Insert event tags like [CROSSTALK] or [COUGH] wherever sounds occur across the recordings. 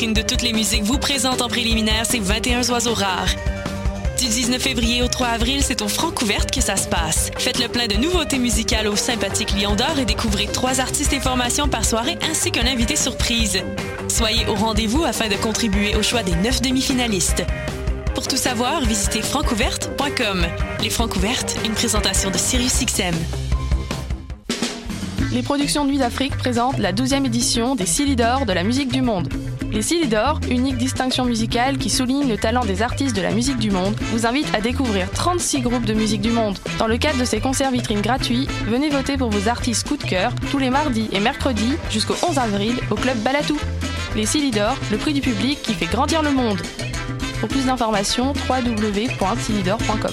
Vitrine de toutes les musiques vous présente en préliminaire ces 21 oiseaux rares. Du 19 février au 3 avril, c'est au Francouverte que ça se passe. Faites le plein de nouveautés musicales au sympathique Lion d'Or et découvrez trois artistes et formations par soirée ainsi qu'un invité surprise. Soyez au rendez-vous afin de contribuer au choix des neuf demi-finalistes. Pour tout savoir, visitez francouverte.com. Les Francouvertes, une présentation de SiriusXM. Les productions Nuit d'Afrique présentent la 12e édition des Silly d'Or de la musique du monde. Les Silly d'Or, unique distinction musicale qui souligne le talent des artistes de la musique du monde, vous invitent à découvrir 36 groupes de musique du monde. Dans le cadre de ces concerts vitrines gratuits, venez voter pour vos artistes coup de cœur tous les mardis et mercredis jusqu'au 11 avril au club Balatou. Les Silly d'Or, le prix du public qui fait grandir le monde. Pour plus d'informations, www.silidor.com.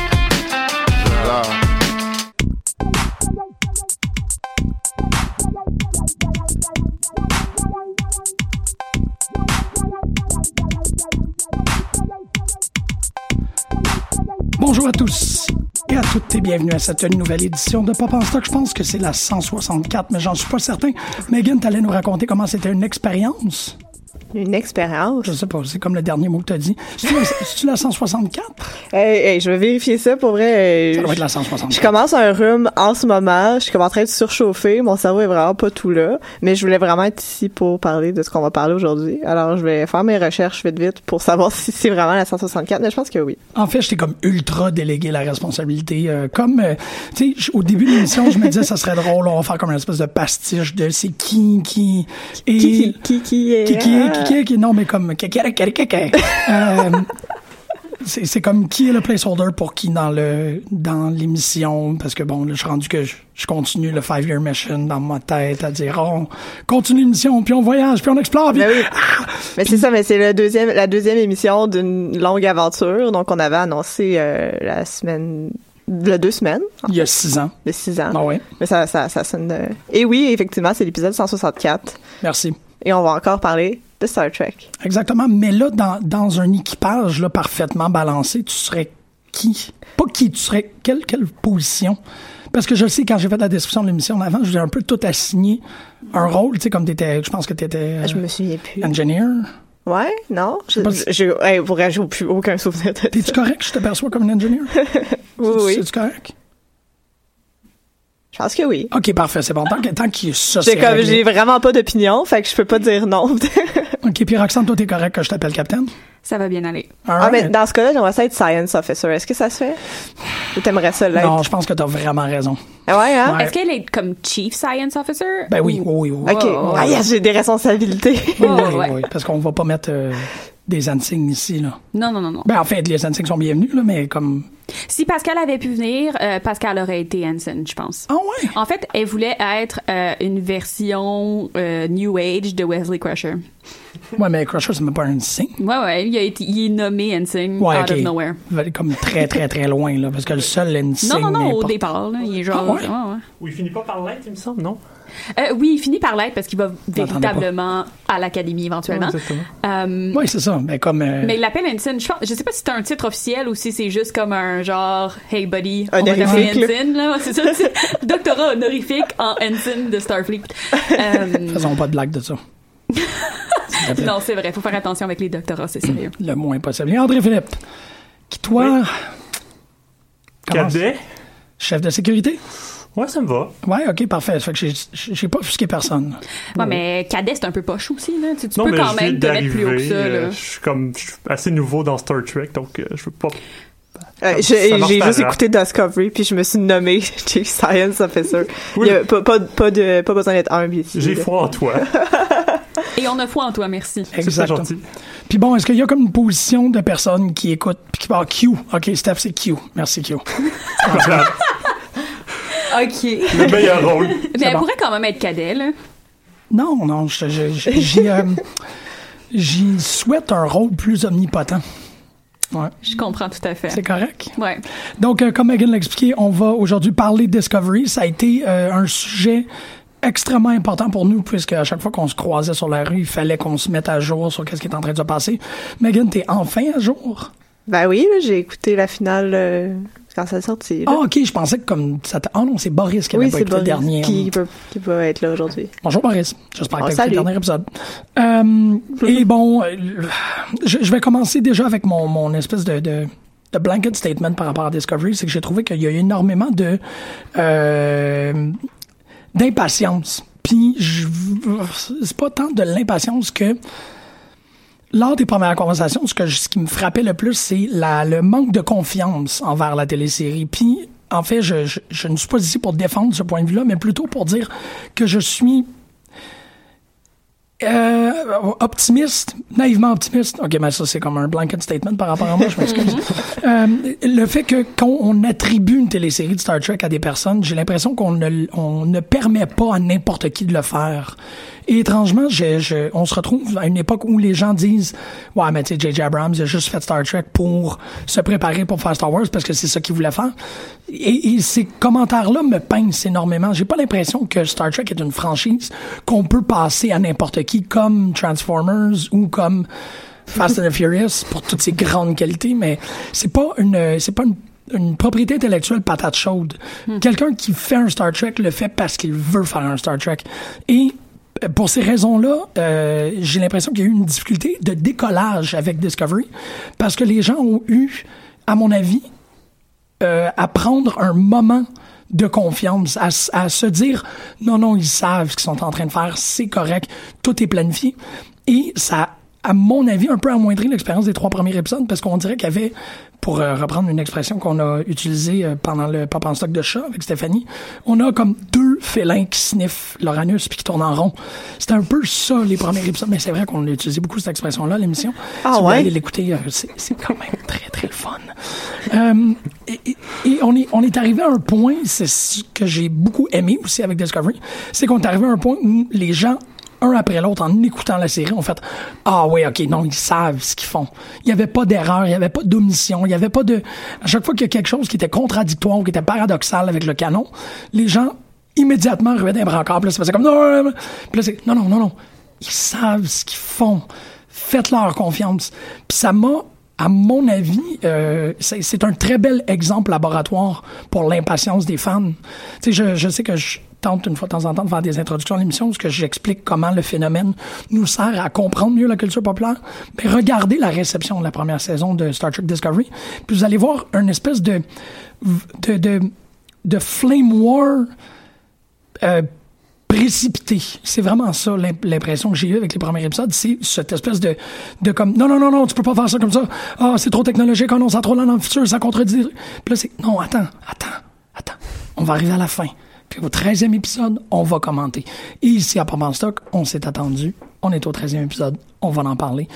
Bonjour à tous et à toutes et bienvenue à cette nouvelle édition de Pop en Stock. Je pense que c'est la 164, mais j'en suis pas certain. Megan, t'allais nous raconter comment c'était une expérience? Une expérience. Je sais pas, c'est comme le dernier mot que t'as dit. C'est-tu la- C'est-tu la 164? [LAUGHS] Hey, hey, je vais vérifier ça pour vrai. Ça doit Je- être la 164. Je commence un rhume en ce moment. Je suis comme en train de surchauffer. Mon cerveau est vraiment pas tout là. Mais je voulais vraiment être ici pour parler de ce qu'on va parler aujourd'hui. Alors, je vais faire mes recherches vite vite pour savoir [LAUGHS] si c'est vraiment la 164. Mais je pense que oui. En fait, j'étais comme ultra délégué la responsabilité. euh, comme, euh, tu sais, au début de l'émission, je me disais, ça serait drôle, on va faire comme une espèce de pastiche de c'est qui, qui, et... Qui, qui, qui, qui est... qui, qui, est- qui, qui- non, mais comme. Euh, c'est comme qui est le placeholder pour qui dans le dans l'émission? Parce que bon là je suis rendu que je, je continue le five year mission dans ma tête à dire oh, on continue l'émission puis on voyage puis on explore puis Ben oui. Ah! Mais c'est ça, mais c'est le deuxième, la deuxième émission d'une longue aventure. Donc, on avait annoncé euh, la semaine, le deux semaines, il y a six ans de six ans. ah ouais Mais ça, ça, ça sonne. euh, Et oui, effectivement, c'est l'épisode 164. merci Et on va encore parler de Star Trek. exactement mais là dans dans un équipage là parfaitement balancé tu serais qui? Pas qui tu serais quelle quelle position? Parce que je le sais quand j'ai fait la description de l'émission avant j'ai un peu tout assigné un rôle tu sais comme t'étais je pense que t'étais Je euh, me souviens plus. engineer Ouais, non? Je, je, je- hey, pour plus aucun souvenir de. T'es-tu correct? Que je te perçois comme un engineer? [LAUGHS] Oui, oui. C'est-tu correct? Je pense que oui. OK, parfait, c'est bon. Tant que, tant que ça, J'ai c'est comme, j'ai vraiment pas d'opinion, fait que je peux pas dire non. [LAUGHS] OK, puis Roxane, toi, t'es correct que je t'appelle capitaine? Ça va bien aller. ah, mais dans ce cas-là, j'aimerais ça être science officer. Est-ce que ça se fait? Ou t'aimerais ça l'être? Non, je pense que t'as vraiment raison. Ah ouais, hein? Ouais. Est-ce qu'elle est comme Chief Science Officer? Ben oui, Ou- oui, oui. oui. OK. Oh, ah, yes, j'ai des responsabilités. Oui, Oh, oui, oui, parce qu'on va pas mettre euh, des insignes ici, là. Non, non, non, non. Ben, en fait, les insignes sont bienvenus, là, mais comme... Si Pascal avait pu venir, euh, Pascal aurait été Hanson, je pense. Ah ouais? En fait, elle voulait être euh, une version euh, New Age de Wesley Crusher. Ouais, mais Crusher, c'est même pas un signe. Ouais, ouais, il, a été, il est nommé Hanson Ouais, out OK. of nowhere. Il va aller Comme très, très, très loin, là, parce que le seul insigne... Non, non, non, au départ, là, il est genre... Ah ouais? ouais, ouais. Ou il finit pas par l'être, il me semble, non? Euh, oui, il finit par l'être parce qu'il va véritablement à l'académie éventuellement. exactement. Euh, Oui, c'est ça. Mais comme... euh, Mais il l'appelle Ensign. Je, pense, je sais pas si c'est un titre officiel ou si c'est juste comme un genre Hey buddy, Un on va t'appeler honorifique, là. Ensign. Là. C'est ça, c'est doctorat honorifique en Ensign de Starfleet. Euh, Faisons pas de blague de ça. [LAUGHS] non, c'est vrai. Faut faire attention avec les doctorats, c'est sérieux. Le moins possible. Et André Philippe, qui toi... comment- Cadet? Chef de sécurité? Ouais, ça me va. Ouais, ok, parfait. Ça fait que j'ai- j'ai pas offusqué personne. Ouais, mais cadet, c'est un peu poche aussi, là. Tu, tu non, peux mais quand même te mettre plus haut que d'arriver. ça, euh, là. je suis comme, je suis assez nouveau dans Star Trek, donc euh, je veux pas. Euh, j'ai juste écouté Discovery puis je me suis nommé [LAUGHS] Chief Science Officer. Oui. Il y a pas, pas, pas, de, pas besoin d'être humble ici. J'ai foi en toi. [LAUGHS] Et on a foi en toi, merci. Exactement. gentil. Puis bon, est-ce qu'il y a comme une position de personnes qui écoutent puis qui parlent Q? Ok, Steph, c'est Q. Merci, Q. [LAUGHS] OK. Le meilleur rôle. Mais elle bon. pourrait quand même être cadet, là. Non, non, j'y euh, souhaite un rôle plus omnipotent. Ouais. Je comprends tout à fait. C'est correct? Ouais. Donc, euh, comme Megan l'a expliqué, on va aujourd'hui parler de Discovery. Ça a été euh, un sujet extrêmement important pour nous, puisque à chaque fois qu'on se croisait sur la rue, il fallait qu'on se mette à jour sur qu'est-ce qui est en train de se passer. Megan, t'es enfin à jour? Ben oui, j'ai écouté la finale euh, quand ça sorti. là. Ah, ok, je pensais que comme ça Ah non, c'est Boris qui avait oui, pas c'est écouté le dernier. qui peut, qui peut être là aujourd'hui. Bonjour Boris, j'espère que Oh, tu as écouté le dernier épisode. Euh, et bon, euh, je, je vais commencer déjà avec mon, mon espèce de, de, de blanket statement par rapport à Discovery, c'est que j'ai trouvé qu'il y a eu énormément de euh, d'impatience. Puis c'est pas tant de l'impatience que lors des premières conversations, ce, que qui me frappait le plus, c'est le manque de confiance envers la télésérie. Puis, en fait, je, je, je ne suis pas ici pour défendre ce point de vue-là, mais plutôt pour dire que je suis euh, optimiste, naïvement optimiste. Ok, mais ça c'est comme un blanket statement par rapport à moi, je m'excuse. [LAUGHS] Euh, le fait que quand on attribue une télésérie de Star Trek à des personnes, j'ai l'impression qu'on ne, on ne permet pas à n'importe qui de le faire. Et étrangement, je, je- on se retrouve à une époque où les gens disent Ouais, mais tu sais, J.J. Abrams a juste fait Star Trek pour se préparer pour faire Star Wars parce que c'est ça qu'il voulait faire. Et, et ces commentaires-là me pincent énormément. J'ai pas l'impression que Star Trek est une franchise qu'on peut passer à n'importe qui, comme Transformers ou comme Fast and the Furious pour toutes ses grandes qualités, mais c'est pas une, c'est pas une une propriété intellectuelle patate chaude. Quelqu'un qui fait un Star Trek le fait parce qu'il veut faire un Star Trek. Et euh, pour ces raisons-là, euh, j'ai l'impression qu'il y a eu une difficulté de décollage avec Discovery parce que les gens ont eu, à mon avis, euh, à prendre un moment de confiance, à, à se dire non, non, ils savent ce qu'ils sont en train de faire, c'est correct, tout est planifié. Et ça, à mon avis, un peu amoindri l'expérience des trois premiers épisodes parce qu'on dirait qu'il y avait, pour euh, reprendre une expression qu'on a utilisée euh, pendant le Pop en stock de chat avec Stéphanie, on a comme deux félins qui sniffent leur anus puis qui tournent en rond. C'était un peu ça, les premiers épisodes, mais c'est vrai qu'on a utilisé beaucoup cette expression-là, l'émission. Ah si ouais? l'écouter, euh, c'est quand même très, très le fun. Et, et- et on est, on est arrivé à un point, c'est ce que j'ai beaucoup aimé aussi avec Discovery, c'est qu'on est arrivé à un point où les gens, un après l'autre, en écoutant la série, ont fait Ah oui, ok, non, ils savent ce qu'ils font. Il n'y avait pas d'erreur, il n'y avait pas d'omission, il n'y avait pas de. À chaque fois qu'il y a quelque chose qui était contradictoire ou qui était paradoxal avec le canon, les gens immédiatement revenaient un brancard, puis là, c'est comme non, non, non. Non, non, non. Ils savent ce qu'ils font. Faites-leur confiance. Puis ça m'a à mon avis, euh, c'est c'est un très bel exemple laboratoire pour l'impatience des fans. Tu sais, je, je sais que je tente une fois de temps en temps de faire des introductions à l'émission parce que j'explique comment le phénomène nous sert à comprendre mieux la culture populaire. Mais regardez la réception de la première saison de Star Trek Discovery, puis vous allez voir une espèce de de de, flame war euh, précipité. C'est vraiment ça l'imp- l'impression que j'ai eue avec les premiers épisodes. C'est cette espèce de, de comme, non, non, non, non, tu peux pas faire ça comme ça. Ah, c'est trop technologique, ah non, ça trop là dans le futur, ça contredit. Puis là, c'est, non, attends, attends, attends. On va arriver à la fin. Puis au 13e épisode, on va commenter. Et ici, à Pop Stock, on s'est attendu. On est au 13e épisode. On va en parler.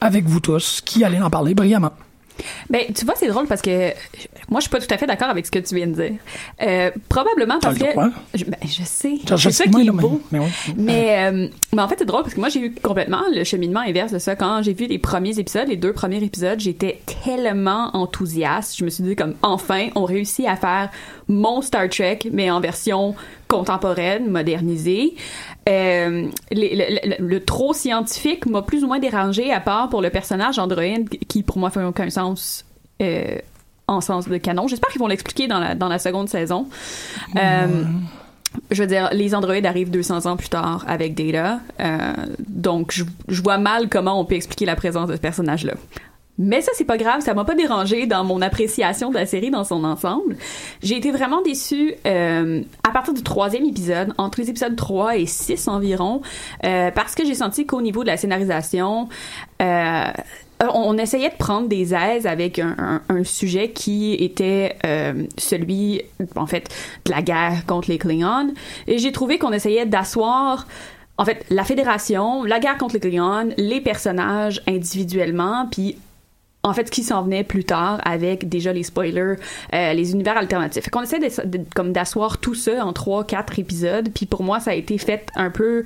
Avec vous tous, qui allez en parler brillamment? Ben, tu vois, c'est drôle parce que moi, je suis pas tout à fait d'accord avec ce que tu viens de dire. Euh, probablement parce que. Je, ben, je sais. C'est ça sais, qui est mais- beau. mais. Mais, euh, mais en fait, c'est drôle parce que moi, j'ai eu complètement le cheminement inverse de ça. Quand j'ai vu les premiers épisodes, les deux premiers épisodes, j'étais tellement enthousiaste. Je me suis dit, comme, enfin, on réussit à faire mon Star Trek, mais en version contemporaine, modernisée. Euh, les- le, le- le trop scientifique m'a plus ou moins dérangé, à part pour le personnage androïde qui, pour moi, fait aucun sens. euh, en sens de canon. J'espère qu'ils vont l'expliquer dans la, dans la seconde saison. Euh, je veux dire, les androïdes arrivent 200 ans plus tard avec Data, euh, donc je, je vois mal comment on peut expliquer la présence de ce personnage-là. Mais ça, c'est pas grave, ça m'a pas dérangé dans mon appréciation de la série dans son ensemble. J'ai été vraiment déçue euh, à partir du troisième épisode, entre les épisodes 3 et 6 environ, euh, parce que j'ai senti qu'au niveau de la scénarisation, euh, on essayait de prendre des aises avec un sujet qui était euh, celui, en fait, de la guerre contre les Klingons. Et j'ai trouvé qu'on essayait d'asseoir en fait, la Fédération, la guerre contre les Klingons, les personnages individuellement, puis en fait, ce qui s'en venait plus tard avec déjà les spoilers, euh, les univers alternatifs. Fait qu'on essaie de, comme d'asseoir tout ça en trois, quatre épisodes. Puis pour moi, ça a été fait un peu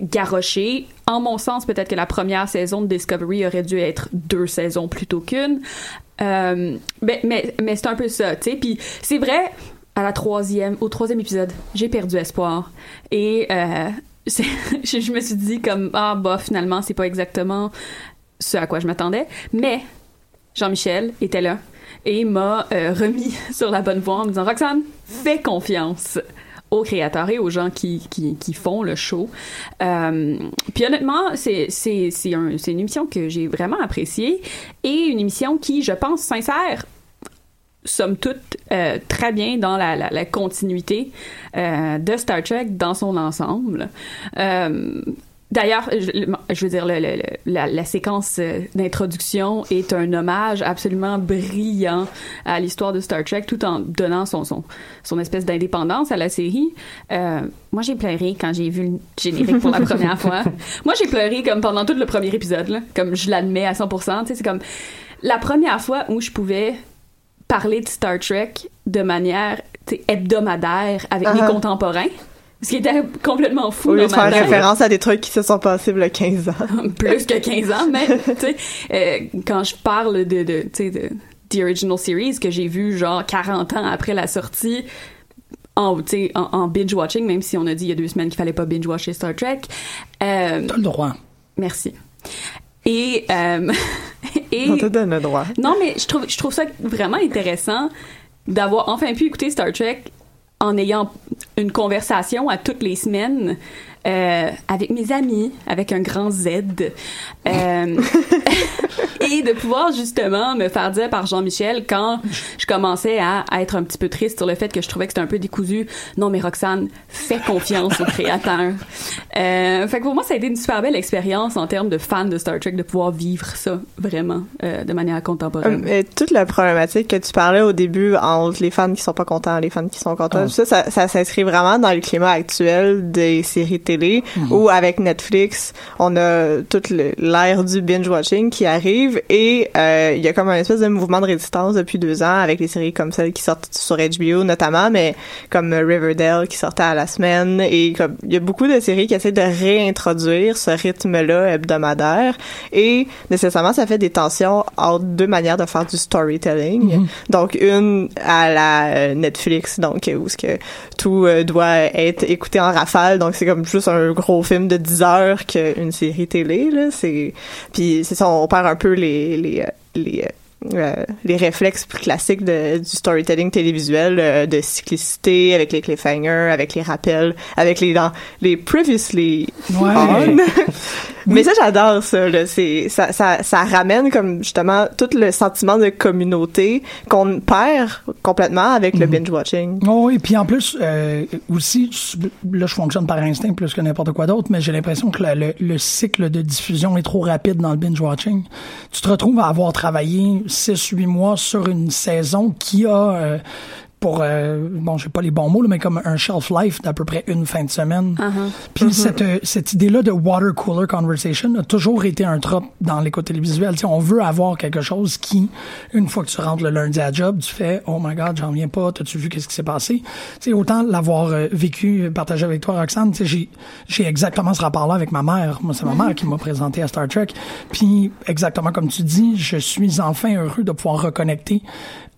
garoché. En mon sens, peut-être que la première saison de Discovery aurait dû être deux saisons plutôt qu'une. Euh, mais mais, mais c'est un peu ça, tu sais. Puis c'est vrai, à la troisième, au troisième épisode, j'ai perdu espoir. Et euh, [LAUGHS] je me suis dit comme ah bah finalement c'est pas exactement ce à quoi je m'attendais. Mais Jean-Michel était là et m'a euh, remis [LAUGHS] sur la bonne voie en me disant Roxane, fais confiance aux créateurs et aux gens qui, font le show. Euh, puis honnêtement, c'est c'est c'est un, c'est une émission que j'ai vraiment appréciée et une émission qui, je pense, sincère, somme toute euh, très bien dans la, la, continuité de Star Trek dans son ensemble. D'ailleurs, je, veux dire, le, le- le- la, la séquence euh, d'introduction est un hommage absolument brillant à l'histoire de Star Trek, tout en donnant son, son, son espèce d'indépendance à la série. Euh, moi, j'ai pleuré quand j'ai vu le générique pour la première fois. [LAUGHS] Moi, j'ai pleuré comme pendant tout le premier épisode, là, comme je l'admets à 100%. Tu sais, c'est comme la première fois où je pouvais parler de Star Trek de manière hebdomadaire avec mes Uh-huh. contemporains. Ce qui était complètement fou Au lieu dans de ma faire tête. référence à des trucs qui se sont passés il y a 15 ans. [LAUGHS] plus que 15 ans [LAUGHS] tu sais euh, quand je parle de de tu sais de The Original Series que j'ai vu genre 40 ans après la sortie en, tu sais, en, en binge watching même si on a dit il y a deux semaines qu'il fallait pas binge watcher Star Trek euh, T'as le droit. merci et euh, [LAUGHS] et On te donne le droit. non, mais je trouve, je trouve ça vraiment intéressant d'avoir enfin pu écouter Star Trek en ayant une conversation à toutes les semaines euh, avec mes amis, avec un grand Z. Euh, [LAUGHS] et de pouvoir justement me faire dire par Jean-Michel quand je commençais à, à être un petit peu triste sur le fait que je trouvais que c'était un peu décousu. Non, mais Roxane, fais confiance au créateur. Euh, fait que pour moi, ça a été une super belle expérience en termes de fan de Star Trek de pouvoir vivre ça vraiment euh, de manière contemporaine. Euh, mais toute la problématique que tu parlais au début entre les fans qui sont pas contents, les fans qui sont contents, Ah. ça, ça, ça s'inscrit vraiment dans le climat actuel des séries télé Mhm. où avec Netflix, on a toute l'ère du binge-watching qui arrive et euh, il y a comme un espèce de mouvement de résistance depuis deux ans avec les séries comme celles qui sortent sur HBO notamment, mais comme euh, Riverdale qui sortait à la semaine et comme il y a beaucoup de séries qui essaient de réintroduire ce rythme-là hebdomadaire et nécessairement ça fait des tensions entre deux manières de faire du storytelling. Donc une à la euh, Netflix, donc où ce que tout euh, doit être écouté en rafale, donc c'est comme juste un gros film de 10 heures qu'une série télé là, c'est puis c'est ça on perd un peu les les les euh, les réflexes plus classiques de, du storytelling télévisuel euh, de cyclicité avec les cliffhangers avec les rappels avec les dans les previously Ouais. on. [LAUGHS] mais ça j'adore ça là c'est ça, ça ça ramène comme justement tout le sentiment de communauté qu'on perd complètement avec le binge watching Oh, et puis en plus, euh, aussi, là, je fonctionne par instinct plus que n'importe quoi d'autre, mais j'ai l'impression que le, le- le cycle de diffusion est trop rapide dans le binge-watching. Tu te retrouves à avoir travaillé 6-8 mois sur une saison qui a, euh, pour, euh, bon, j'ai pas les bons mots, là, mais comme un shelf life d'à peu près une fin de semaine. Puis cette, euh, cette idée-là de water cooler conversation a toujours été un trop dans l'écoute télévisuelle. Tu sais, on veut avoir quelque chose qui, une fois que tu rentres le lundi à job, tu fais Oh my God, j'en viens pas. T'as-tu vu qu'est-ce qui s'est passé? Tu sais, autant l'avoir euh, vécu, euh, partagé avec toi, Roxane. J'ai j'ai exactement ce rapport-là avec ma mère. Moi, c'est ma mère qui m'a présenté à Star Trek. Puis exactement comme tu dis, je suis enfin heureux de pouvoir reconnecter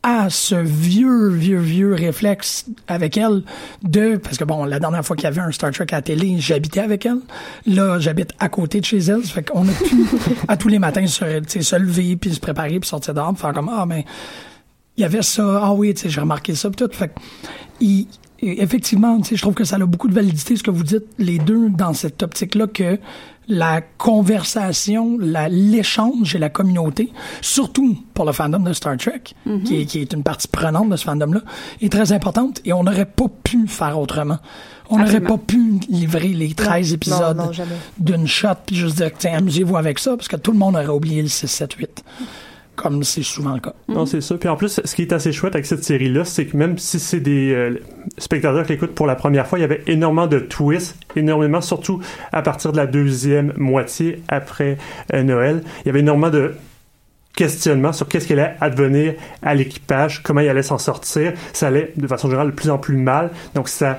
à ce vieux, vieux, vieux réflexe avec elle de, parce que bon, la dernière fois qu'il y avait un Star Trek à la télé, j'habitais avec elle. Là, j'habite à côté de chez elle. Ça fait qu'on a pu, [LAUGHS] à tous les matins, se, se lever, puis se préparer, puis sortir dehors, puis faire comme, ah, mais, il y avait ça, ah oui, tu sais, j'ai remarqué ça, puis tout. Fait que, il- et effectivement, tu sais, je trouve que ça a beaucoup de validité ce que vous dites, les deux, dans cette optique-là, que la conversation, la- l'échange et la communauté, surtout pour le fandom de Star Trek, Mhm. qui, est, qui est une partie prenante de ce fandom-là, est très importante et on n'aurait pas pu faire autrement. On n'aurait pas pu livrer les 13 Non, épisodes d'une shot puis juste dire, tiens, amusez-vous avec ça, parce que tout le monde aurait oublié le 6, 7, 8. Comme c'est souvent le cas. Non, c'est ça. Puis en plus, ce qui est assez chouette avec cette série-là, c'est que même si c'est des euh, spectateurs qui l'écoutent pour la première fois, il y avait énormément de twists, énormément, surtout à partir de la deuxième moitié après euh, Noël. Il y avait énormément de questionnements sur qu'est-ce qui allait advenir à l'équipage, comment il allait s'en sortir. Ça allait, de façon générale, de plus en plus mal. Donc, ça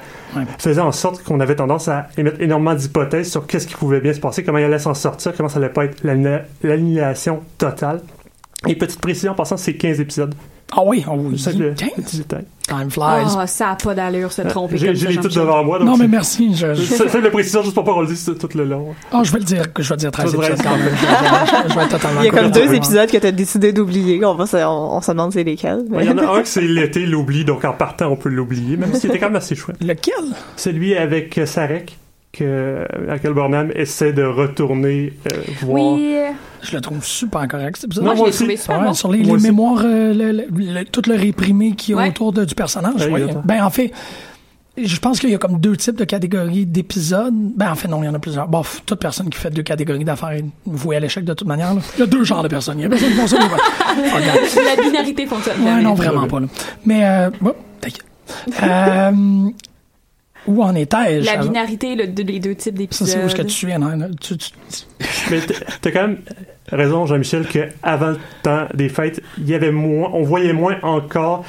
faisait en sorte qu'on avait tendance à émettre énormément d'hypothèses sur qu'est-ce qui pouvait bien se passer, comment il allait s'en sortir, comment ça allait pas être l'anni- l'annihilation totale. Et petite précision, en passant, c'est 15 épisodes. Ah oui, oh oui. Ça, le 15? petit détail. Time flies. Oh, ça a pas d'allure, se tromper J'ai les toutes devant moi. donc Non, mais merci. Je, [LAUGHS] je- C'est la précision juste pour pas qu'on le dise tout le long. Ah, je vais le dire, que je vais dire 13 Tu vas dire épisodes quand même. 13. [LAUGHS] Je, je vais être totalement Il y a comme deux épisodes que t'as décidé d'oublier. On, va se- on, on se demande c'est lesquels. mais- Il y en a un que [LAUGHS] c'est l'été, l'oubli, donc en partant, on peut l'oublier, même s'il était quand même assez chouette. Lequel? Celui avec euh, Sarek, que Michael Burnham essaie de retourner euh, voir. Oui. Je le trouve super correct, cet épisode. Non, Moi, moi je l'ai aussi. trouvé super Ouais, bon. Sur les, Moi les aussi. mémoires, euh, le- le- le- tout le réprimé qui est Ouais. autour de- du personnage. Ouais. Ben, en fait, je pense qu'il y a comme deux types de catégories d'épisodes. Ben, en fait, non, il y en a plusieurs. Bon, toute personne qui fait deux catégories d'affaires est vouée à l'échec de toute manière. là. Il y a deux genres de personnes. Il y a personne qui [LAUGHS] regarde. La binarité fonctionne. Ouais, non, vraiment pas. Là. Mais, euh, bon, t'inquiète. Euh, [LAUGHS] où en étais-je? La binarité, le- de- les deux types Ça, d'épisodes. c'est où est-ce que tu es, non? Tu- tu- Mais t'as quand même raison, Jean-Michel, qu'avant le temps des fêtes, il y avait moins, on voyait moins encore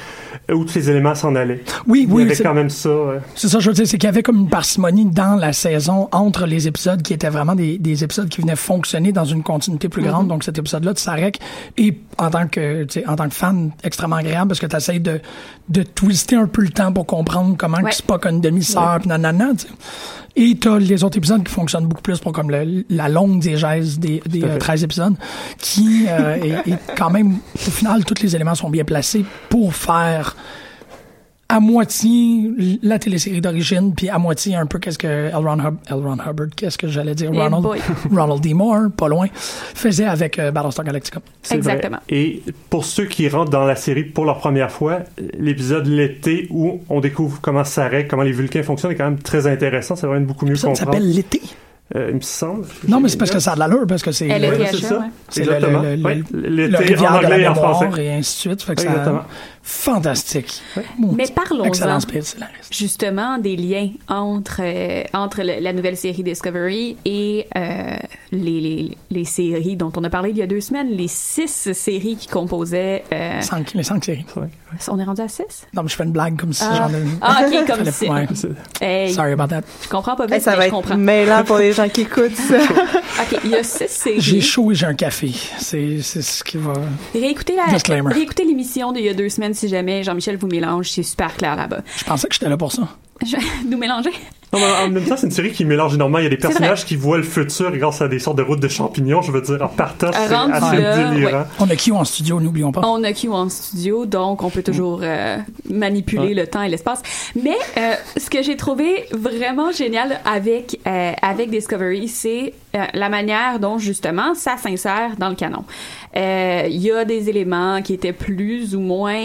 où tous les éléments s'en allaient. Oui, Il y oui, avait c'est- quand même ça. euh, C'est ça, je veux dire, c'est qu'il y avait comme une parcimonie dans la saison entre les épisodes qui étaient vraiment des, des épisodes qui venaient fonctionner dans une continuité plus grande. Mhm. Donc cet épisode-là de Sarek et en tant que en tant que fan extrêmement agréable parce que tu essaies de, de twister un peu le temps pour comprendre comment Ouais. Spock a une demi-sœur pis nanana, tu sais. Et t'as les autres épisodes qui fonctionnent beaucoup plus pour comme le- la longue diégèse des, des Tout à fait. euh, 13 épisodes qui euh, est, est quand même au final tous les éléments sont bien placés pour faire à moitié la télésérie d'origine, puis à moitié un peu qu'est-ce que L. Ron, Hub- L. Ron Hubbard, qu'est-ce que j'allais dire, Ronald, boy. [LAUGHS] Ronald D. Moore, pas loin, faisait avec euh, Battlestar Galactica. C'est vrai. Exactement. Et pour ceux qui rentrent dans la série pour la première fois, l'épisode l'été où on découvre comment Sarek, comment les Vulcains fonctionnent est quand même très intéressant. Ça va être beaucoup mieux Ça comprendre. s'appelle l'été. Euh, il me semble. Non, mais c'est parce que ça a de l'allure, parce que c'est Elle le- était Ouais, c'est ça. ouais. c'est le, le, le, le- en anglais et en mémoire français. et ainsi de suite. Fait que Ouais, ça, exactement. Fantastique. Mais parlons-en. Justement des liens entre euh, entre le- la nouvelle série Discovery et euh, les, les, les séries dont on a parlé il y a deux semaines, les six séries qui composaient. euh, Cinq, les cinq séries. on est rendu à six? Non, mais je fais une blague comme si Ah. j'en ai... Ah, ok, [LAUGHS] comme si. ouais. Hey, Sorry about that. je comprends pas Hey, ça mais va je être comprends. mêlant pour les gens qui écoutent ça. [LAUGHS] ok, il y a six séries. J'ai chaud et j'ai un café. C'est c'est ce qui va... Réécoutez la- Disclaimer. réécoutez l'émission d'il y a deux semaines si jamais Jean-Michel vous mélange, c'est super clair là-bas. Je pensais que j'étais là pour ça. Je... [LAUGHS] Nous mélanger? Non, mais en même temps, c'est une série qui mélange énormément. Il y a des personnages qui voient le futur grâce à des sortes de routes de champignons. Je veux dire, en partant, c'est assez là, délirant. ouais. On a qui en studio, n'oublions pas? On a Q en studio, donc on peut toujours euh, manipuler Ouais. le temps et l'espace. Mais euh, ce que j'ai trouvé vraiment génial avec euh, avec Discovery, c'est euh, la manière dont justement ça s'insère dans le canon. Euh, Il y a des éléments qui étaient plus ou moins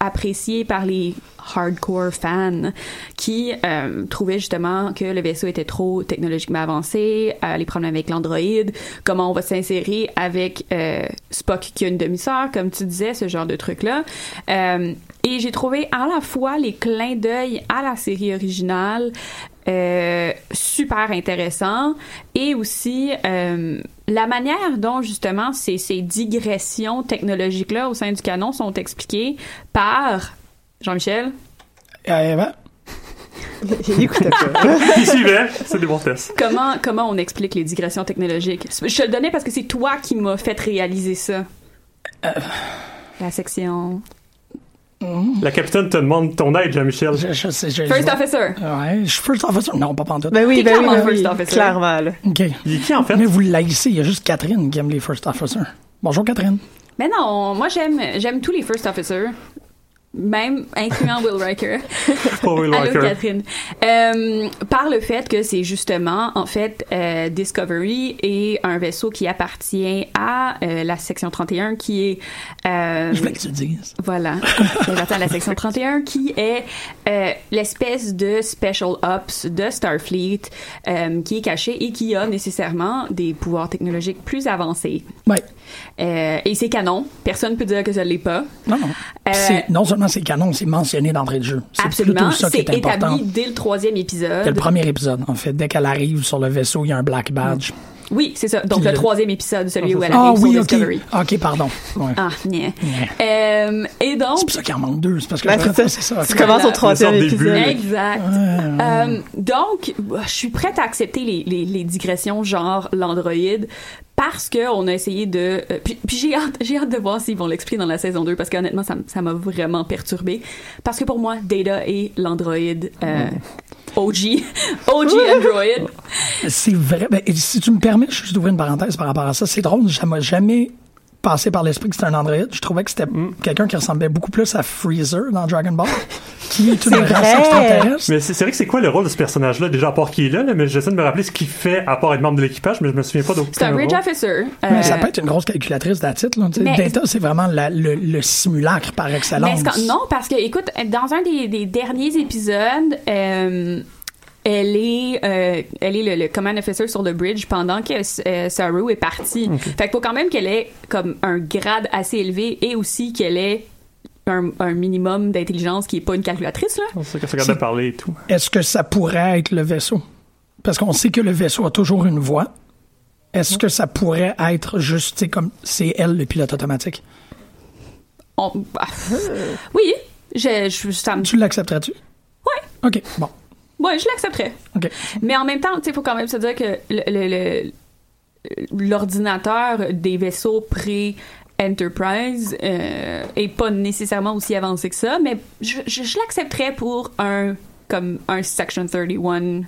appréciés par les hardcore fans qui euh, trouvaient justement que le vaisseau était trop technologiquement avancé, euh, les problèmes avec l'Android, comment on va s'insérer avec euh, Spock qui a une demi-sœur, comme tu disais, ce genre de truc-là. Euh, et j'ai trouvé à la fois les clins d'œil à la série originale euh, super intéressant et aussi euh, la manière dont justement ces, ces digressions technologiques-là au sein du canon sont expliquées par Jean-Michel. Euh, Il écoutait pas. Qui suivait, c'est des bons tests. Comment, comment on explique les digressions technologiques? Je te le donnais parce que c'est toi qui m'as fait réaliser ça. La section. La capitaine te demande ton aide, Jean-Michel. je, je sais, je- First je- Officer. Ouais, je suis first officer. Non, pas pantoute. Ben oui, ben oui, clairement ben oui, first officer. clairement, là. OK. Il est qui, en fait? Mais vous l'haïssez, il y a juste Catherine qui aime les first officers. Bonjour, Catherine. Mais non, moi j'aime j'aime tous les First Officers. Même incluant Will Riker. [LAUGHS] Pas Will Allô, Riker. Catherine. Euh, par le fait que c'est justement, en fait, euh, Discovery est un vaisseau qui appartient à euh, la section 31 qui est... euh, Je voulais que tu le dises. Voilà. J'attends la section 31 qui est euh, l'espèce de special ops de Starfleet euh, qui est caché et qui a nécessairement des pouvoirs technologiques plus avancés. Ouais. Euh, et c'est canon. Personne peut dire que ça l'est pas. Non, non. Euh, C'est- non seulement c'est canon, c'est mentionné d'entrée de jeu. C'est plutôt ça qui C'est est important. établi dès le troisième épisode. Dès le premier épisode, en fait. Dès qu'elle arrive sur le vaisseau, il y a un black badge. Oui, c'est ça. Donc le le- troisième épisode, celui où elle Ah arrive oui, sur ok. Discovery. Ok, pardon. Ouais. Ah, nia. Ouais. Euh, et donc. C'est pour ça qu'il en manque deux. C'est parce que Ben, c'est ça. Tu commences au troisième épisode. Exact. Euh, donc, je suis prête à accepter les, les, les digressions genre l'androïde parce que on a essayé de euh, puis, j'ai hâte hâte de voir s'ils vont l'expliquer dans la saison 2 parce qu'honnêtement ça m'a vraiment perturbé parce que pour moi Data est l'androïde euh, OG [LAUGHS] OG android C'est vrai. Ben, si tu me permets, je vais ouvrir une parenthèse par rapport à ça. C'est drôle, ça m'a jamais passé par l'esprit que c'était un androïde. Je trouvais que c'était Mm. quelqu'un qui ressemblait beaucoup plus à Freezer dans Dragon Ball, [LAUGHS] qui est une C'est race vrai. extraterrestre. Mais c'est vrai que c'est quoi le rôle de ce personnage-là, déjà à part qui est là, là, mais j'essaie de me rappeler ce qu'il fait à part être membre de l'équipage, mais je me souviens pas d'aucun c'est un bridge rôle. officer Mais ça Euh, peut être une grosse calculatrice d'attitude. Mais- Data, c'est vraiment la- le, le simulacre par excellence. non, parce que, écoute, dans un des, des derniers épisodes, euh, elle est, euh, elle est le, le command officer sur le bridge pendant que euh, Saru est partie. Fait qu'il faut quand même qu'elle ait comme un grade assez élevé et aussi qu'elle ait un, un minimum d'intelligence qui est pas une calculatrice là. C'est ça que ça regarde de parler et tout. Est-ce que ça pourrait être le vaisseau? Parce qu'on sait que le vaisseau a toujours une voix. Est-ce que ça pourrait être juste, tu sais, comme c'est elle le pilote automatique? On- bah, oui, je, je, ça me, Tu l'accepterais-tu? Ouais. OK, bon. Ouais, je l'accepterais. Mais en même temps, il faut quand même se dire que l'ordinateur des vaisseaux pré Enterprise euh, est pas nécessairement aussi avancé que ça, mais je, je, je l'accepterais pour un comme un Section 31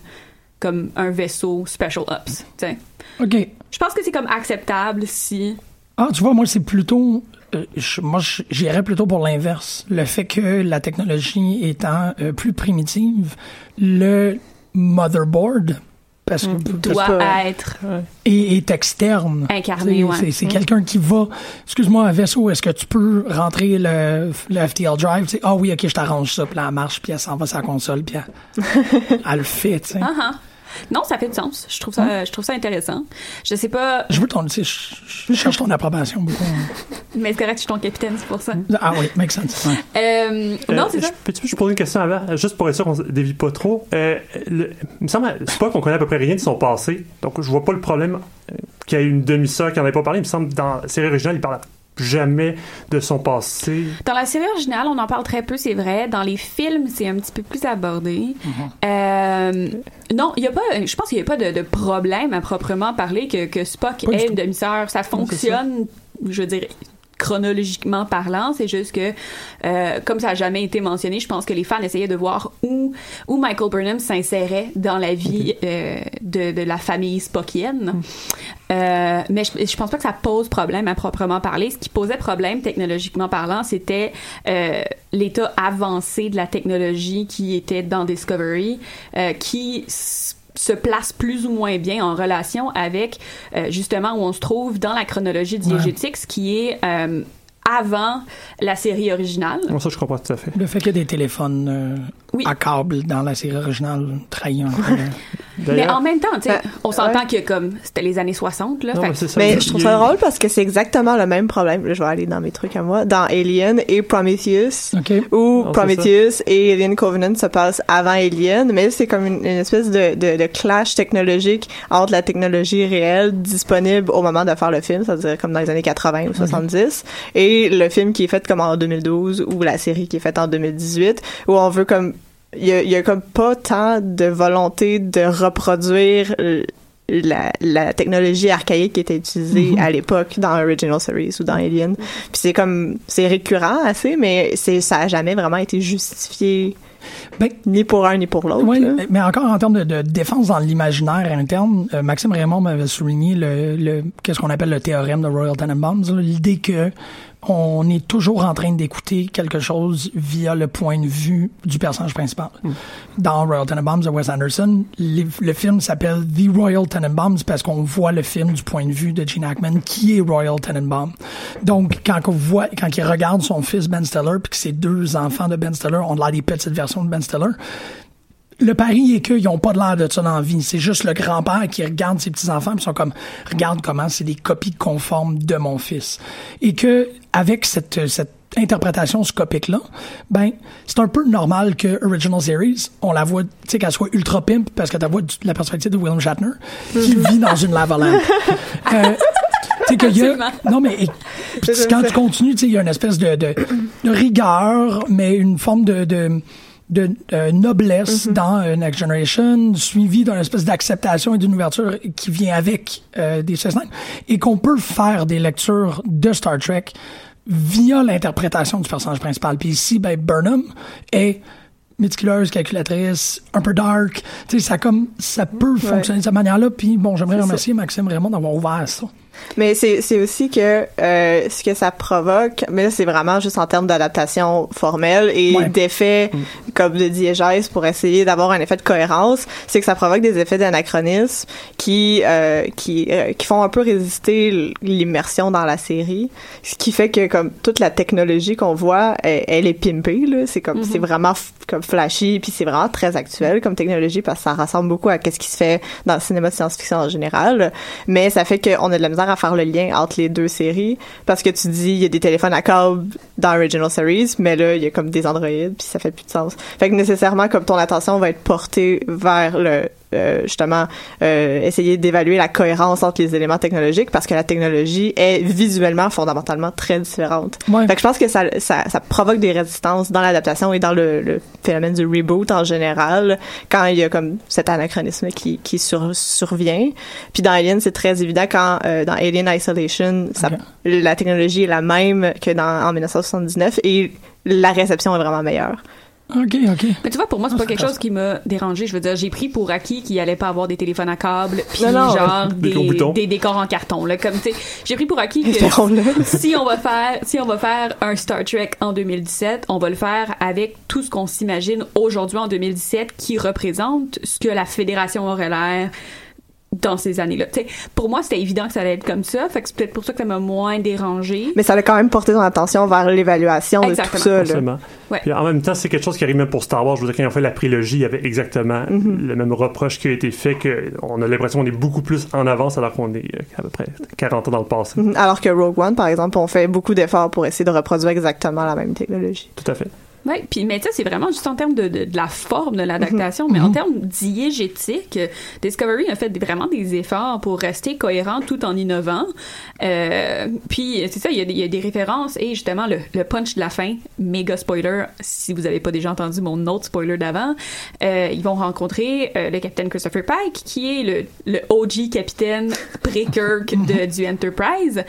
comme un vaisseau Special Ops. t'sais. OK. Je pense que c'est comme acceptable si Ah, tu vois, moi, c'est plutôt. Euh, je- moi, j'irais plutôt pour l'inverse. Le fait que la technologie étant euh, plus primitive, le motherboard, parce que doit parce- être est, est externe. Incarné, C'est- ouais. C'est c'est Mm. quelqu'un qui va. Excuse-moi, un vaisseau, est-ce que tu peux rentrer le, le FTL drive? Ah oui, ok, je t'arrange ça, puis là, elle marche, puis elle s'en va sur la console, puis elle, [LAUGHS] elle le fait, tu sais. Non, ça fait du sens. Je trouve ça, je trouve ça intéressant. Je sais pas, Je veux ton, tu sais, je, je cherche ton approbation beaucoup. mais c'est correct, je suis ton capitaine, c'est pour ça. Ah oui, make sense. ouais. Euh, non, Euh, c'est ça. je- Peux-tu juste poser une question avant, juste pour être sûr qu'on se dévie pas trop? Euh, le- il me semble, c'est pas qu'on connaît à peu près rien de son passé, donc je vois pas le problème qu'il y ait une demi-sœur qui en ait pas parlé. Il me semble, dans la série originale, il parle jamais de son passé. Dans la série originale, on en parle très peu, c'est vrai. Dans les films, c'est un petit peu plus abordé. Euh, non, il y a pas. Je pense qu'il n'y a pas de, de problème à proprement parler que, que Spock Pas ait une demi-sœur. Ça fonctionne, je veux dire. Chronologiquement parlant, c'est juste que euh, comme ça a jamais été mentionné, je pense que les fans essayaient de voir où où Michael Burnham s'insérait dans la vie euh, de, de la famille Spockienne. Euh, mais je, je pense pas que ça pose problème à proprement parler. Ce qui posait problème technologiquement parlant, c'était l'état avancé de la technologie qui était dans Discovery, qui se place plus ou moins bien en relation avec euh, justement où on se trouve dans la chronologie diégétique, ce qui est euh, avant la série originale. Moi, ça, je comprends tout à fait. Le fait qu'il y ait des téléphones euh, à câble dans la série originale trahit un peu. [LAUGHS] Mais en même temps, Ouais. on s'entend Ouais. que comme c'était les années 60 là, Non, fait mais ça. Mais je trouve ça drôle parce que c'est exactement le même problème. Je vais aller dans mes trucs à moi. Dans Alien et Prometheus, OK. où Non, Prometheus et Alien Covenant se passent avant Alien, mais c'est comme une, une espèce de, de, de clash technologique entre la technologie réelle disponible au moment de faire le film, c'est-à-dire comme dans les années 80 ou 70, et le film qui est fait comme en 2012 ou la série qui est faite en 2018, où on veut comme il y a, il y a comme pas tant de volonté de reproduire la, la technologie archaïque qui était utilisée Mhm. à l'époque dans Original Series ou dans Alien. Puis c'est comme c'est récurrent assez, mais c'est ça a jamais vraiment été justifié Ben, ni pour un ni pour l'autre. Oui, mais encore en termes de, de défense dans l'imaginaire interne, euh, Maxime Raymond m'avait souligné le, le qu'est-ce qu'on appelle le théorème de Royal Tenenbaums, l'idée que on est toujours en train d'écouter quelque chose via le point de vue du personnage principal. Dans Royal Tenenbaums de Wes Anderson, les- le film s'appelle The Royal Tenenbaums parce qu'on voit le film du point de vue de Gene Hackman qui est Royal Tenenbaum. Donc, quand on voit, quand il regarde son fils Ben Stiller puis que ses deux enfants de Ben Stiller ont l'air des petites versions de Ben Stiller, le pari est qu'ils n'ont pas de l'air de ça dans la vie. C'est juste le grand-père qui regarde ses petits-enfants et sont comme, regarde comment c'est des copies conformes de mon fils. Et que, avec cette, cette interprétation scopique-là, ben, c'est un peu normal que Original Series, on la voit, tu sais, qu'elle soit ultra pimp parce que tu vois la perspective de William Shatner, qui vit dans une lava lamp. [LAUGHS] Euh, tu sais qu'il y a, non mais et- quand tu continues, tu sais, il y a une espèce de, de, de rigueur, mais une forme de, de de noblesse dans euh, Next Generation, suivi d'une espèce d'acceptation et d'une ouverture qui vient avec euh, des Cessna, et qu'on peut faire des lectures de Star Trek via l'interprétation du personnage principal. Puis ici, ben, Burnham est méticuleuse, calculatrice, un peu dark. Tu sais, ça comme ça peut fonctionner de cette manière-là. Puis bon, j'aimerais remercier Maxime Raymond d'avoir ouvert ça. Mais c'est c'est aussi que euh, ce que ça provoque, mais là c'est vraiment juste en termes d'adaptation formelle et Ouais. d'effets comme de diégèse pour essayer d'avoir un effet de cohérence, c'est que ça provoque des effets d'anachronisme qui euh, qui euh, qui font un peu résister l'immersion dans la série, ce qui fait que comme toute la technologie qu'on voit, elle, elle est pimpée là, c'est comme c'est vraiment comme flashy puis c'est vraiment très actuel comme technologie parce que ça ressemble beaucoup à qu'est-ce qui se fait dans le cinéma de science-fiction en général, mais ça fait qu'on a de la misère à faire le lien entre les deux séries parce que tu dis il y a des téléphones à câble dans Original Series mais là il y a comme des Android puis ça fait plus de sens. Fait que nécessairement comme ton attention va être portée vers le euh, justement euh, essayer d'évaluer la cohérence entre les éléments technologiques parce que la technologie est visuellement fondamentalement très différente. Ouais. Fait que je pense que ça, ça, ça provoque des résistances dans l'adaptation et dans le, le phénomène du reboot en général quand il y a comme cet anachronisme qui, qui sur, survient. Puis dans Alien, c'est très évident quand euh, dans Alien Isolation, ça, la technologie est la même que dans en 1979 et la réception est vraiment meilleure. OK, OK. Mais tu vois, pour moi, c'est Ah, pas quelque chose qui m'a dérangé. Je veux dire, j'ai pris pour acquis qu'il allait pas avoir des téléphones à câble, puis Non, non, genre des décors en carton. Là, comme tu sais, j'ai pris pour acquis que si on va faire, si on va faire un Star Trek en 2017, on va le faire avec tout ce qu'on s'imagine aujourd'hui en 2017, qui représente ce que la Fédération aurait l'air dans ces années-là. Tu sais, pour moi, c'était évident que ça allait être comme ça. Fait que c'est peut-être pour ça que ça m'a moins dérangé. Mais ça a quand même porté ton attention vers l'évaluation de tout Exactement. ça. Là. Absolument. Ouais. Puis en même temps, c'est quelque chose qui arrive même pour Star Wars. Je veux dire, quand ils ont fait la prélogie, il y avait exactement Mhm. le même reproche qui a été fait, que on a l'impression qu'on est beaucoup plus en avance alors qu'on est euh, à peu près 40 ans dans le passé. Mhm. Alors que Rogue One, par exemple, on fait beaucoup d'efforts pour essayer de reproduire exactement la même technologie. Tout à fait. Oui, puis mais ça c'est vraiment juste en termes de, de, de la forme de l'adaptation, mais en termes diégétique, Discovery a fait vraiment des efforts pour rester cohérent tout en innovant. Euh, puis c'est ça, il y, a des, il y a des références et justement le, le punch de la fin, méga spoiler, si vous avez pas déjà entendu mon autre spoiler d'avant, euh, ils vont rencontrer euh, le capitaine Christopher Pike, qui est le, le OG capitaine pré-Kirk de, du Enterprise.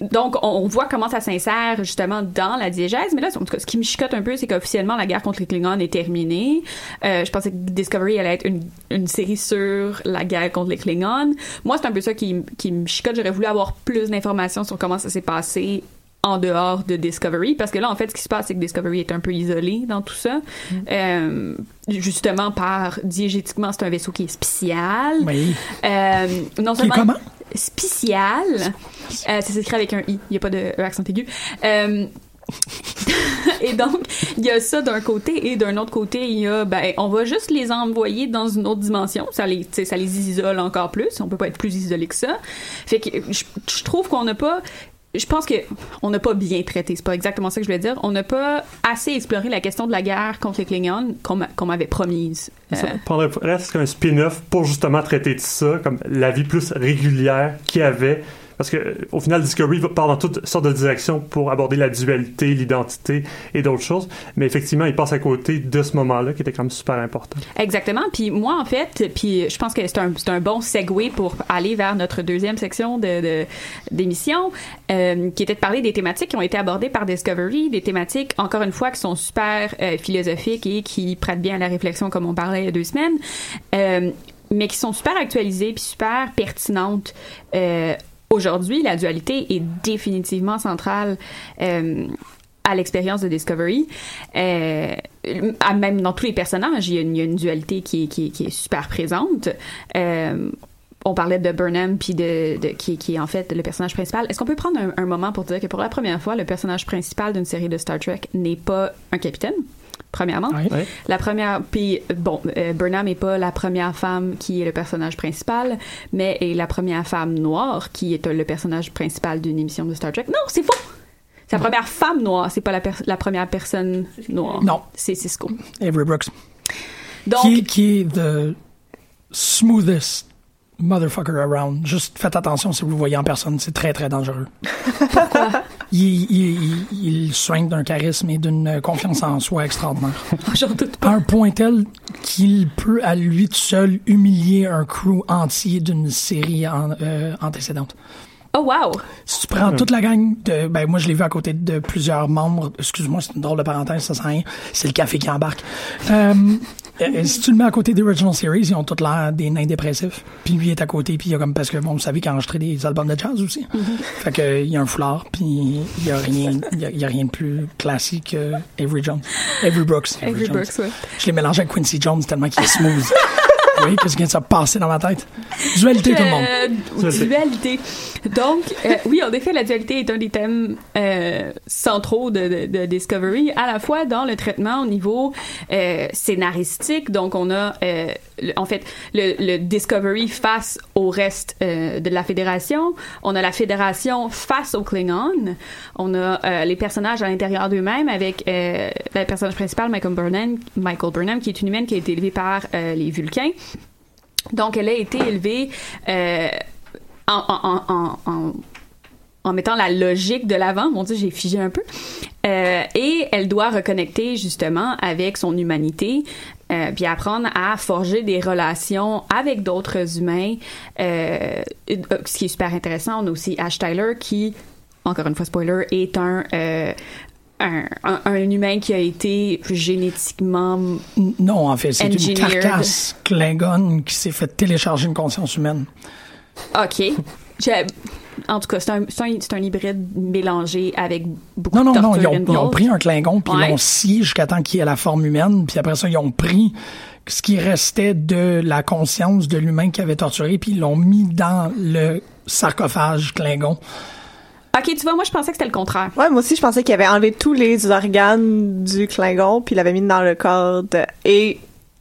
Donc, on, on voit comment ça s'insère justement dans la diégèse. Mais là, en tout cas, ce qui me chicote un peu, c'est qu'officiellement, la guerre contre les Klingons est terminée. Euh, je pensais que Discovery allait être une, une série sur la guerre contre les Klingons. Moi, c'est un peu ça qui, qui me chicote. J'aurais voulu avoir plus d'informations sur comment ça s'est passé en dehors de Discovery parce que là en fait ce qui se passe c'est que Discovery est un peu isolé dans tout ça Euh, justement par diégétiquement c'est un vaisseau qui est spécial Oui. euh, non Qui est seulement comment? spécial. Euh, ça s'écrit avec un i. Il n'y a pas de E accent aigu. [LAUGHS] Et donc, il y a ça d'un côté et d'un autre côté, il y a, ben, on va juste les envoyer dans une autre dimension. Ça les, ça les isole encore plus. On peut pas être plus isolé que ça. Fait que je, je trouve qu'on n'a pas, je pense que on n'a pas bien traité. C'est pas exactement ça que je voulais dire. On n'a pas assez exploré la question de la guerre contre les Klingons qu'on m'a- qu'on m'avait promise. Ça Euh, prendrait presque un spin-off pour justement traiter de ça, comme la vie plus régulière qu'il y avait. Parce que au final, Discovery part dans toutes sortes de directions pour aborder la dualité, l'identité et d'autres choses. Mais effectivement, il passe à côté de ce moment-là qui était quand même super important. Exactement. Puis moi, en fait, puis je pense que c'est un, bon segue pour aller vers notre deuxième section de, d'émission, euh, qui était de parler des thématiques qui ont été abordées par Discovery, des thématiques, encore une fois, qui sont super euh, philosophiques et qui prêtent bien à la réflexion, comme on parlait il y a deux semaines, euh, mais qui sont super actualisées puis super pertinentes. Aujourd'hui, la dualité est définitivement centrale. Euh, à l'expérience de Discovery, euh, même dans tous les personnages, il y a une, dualité qui est, super présente. Euh, on parlait de Burnham puis de, qui, est en fait le personnage principal. Est-ce qu'on peut prendre un moment pour dire que pour la première fois, le personnage principal d'une série de Star Trek n'est pas un capitaine? Premièrement, Oui. la première, puis bon, euh, Burnham n'est pas la première femme qui est le personnage principal, mais est la première femme noire qui est le personnage principal d'une émission de Star Trek. Non, c'est faux. C'est la première femme noire, c'est pas la, première personne noire. Non. c'est Cisco. Avery Brooks. Donc, qui, est, qui est the smoothest motherfucker around. Juste faites attention si vous le voyez en personne, c'est très très dangereux. [LAUGHS] pourquoi? Il, il, il, il soigne d'un charisme et d'une confiance en soi extraordinaire. [LAUGHS] J'en doute À un point tel qu'il peut à lui tout seul humilier un crew entier d'une série en- euh, antécédente. Oh wow. Si tu prends toute la gang de, ben moi je l'ai vu à côté de plusieurs membres. Excuse-moi, c'est une drôle de parenthèse, ça sent rien. C'est le café qui embarque. Euh, euh, si tu le mets à côté des original series, ils ont tous l'air des nains dépressifs. Puis lui est à côté, puis il y a comme parce que bon, vous savez qu'il a enregistré des albums de jazz aussi. Fait que euh, il y a un foulard, puis il y a rien, il y a, il y a rien de plus classique que Avery Jones, Avery Brooks. Avery Jones. Brooks, ouais. Je l'ai mélangé avec Quincy Jones tellement qu'il est smooth. [LAUGHS] oui, qu'est-ce qui vient de se passer dans ma tête? Dualité tout le monde. Euh, dualité. Donc, euh, oui, en effet, la dualité est un des thèmes euh, centraux de, de, de Discovery, à la fois dans le traitement au niveau euh, scénaristique. Donc, on a, euh, en fait, le, Discovery face au reste euh, de la Fédération. On a la Fédération face aux Klingons. On a euh, les personnages à l'intérieur d'eux-mêmes avec euh, le personnage principal, Michael Burnham, Michael Burnham, qui est une humaine qui a été élevée par euh, les Vulcains. Donc, elle a été élevée en, mettant la logique de l'avant. Mon Dieu, j'ai figé un peu. Et elle doit reconnecter justement avec son humanité, euh, puis apprendre à forger des relations avec d'autres humains. Euh, euh, ce qui est super intéressant, on a aussi Ash Tyler qui, encore une fois spoiler, est un euh, un, un, un humain qui a été génétiquement Non, en fait, c'est une carcasse Klingon qui s'est fait télécharger une conscience humaine. OK. En tout cas, c'est un, c'est un, un hybride mélangé avec beaucoup Non, non, de non, torture ils ont, ils ont pris un Klingon, puis Ouais. ils l'ont scié jusqu'à temps qu'il ait la forme humaine, puis après ça, ils ont pris ce qui restait de la conscience de l'humain qui avait torturé, puis ils l'ont mis dans le sarcophage Klingon. OK, tu vois, moi, je pensais que c'était le contraire. Ouais, moi aussi, je pensais qu'il avait enlevé tous les organes du Klingon, puis il l'avait mis dans le corps de... et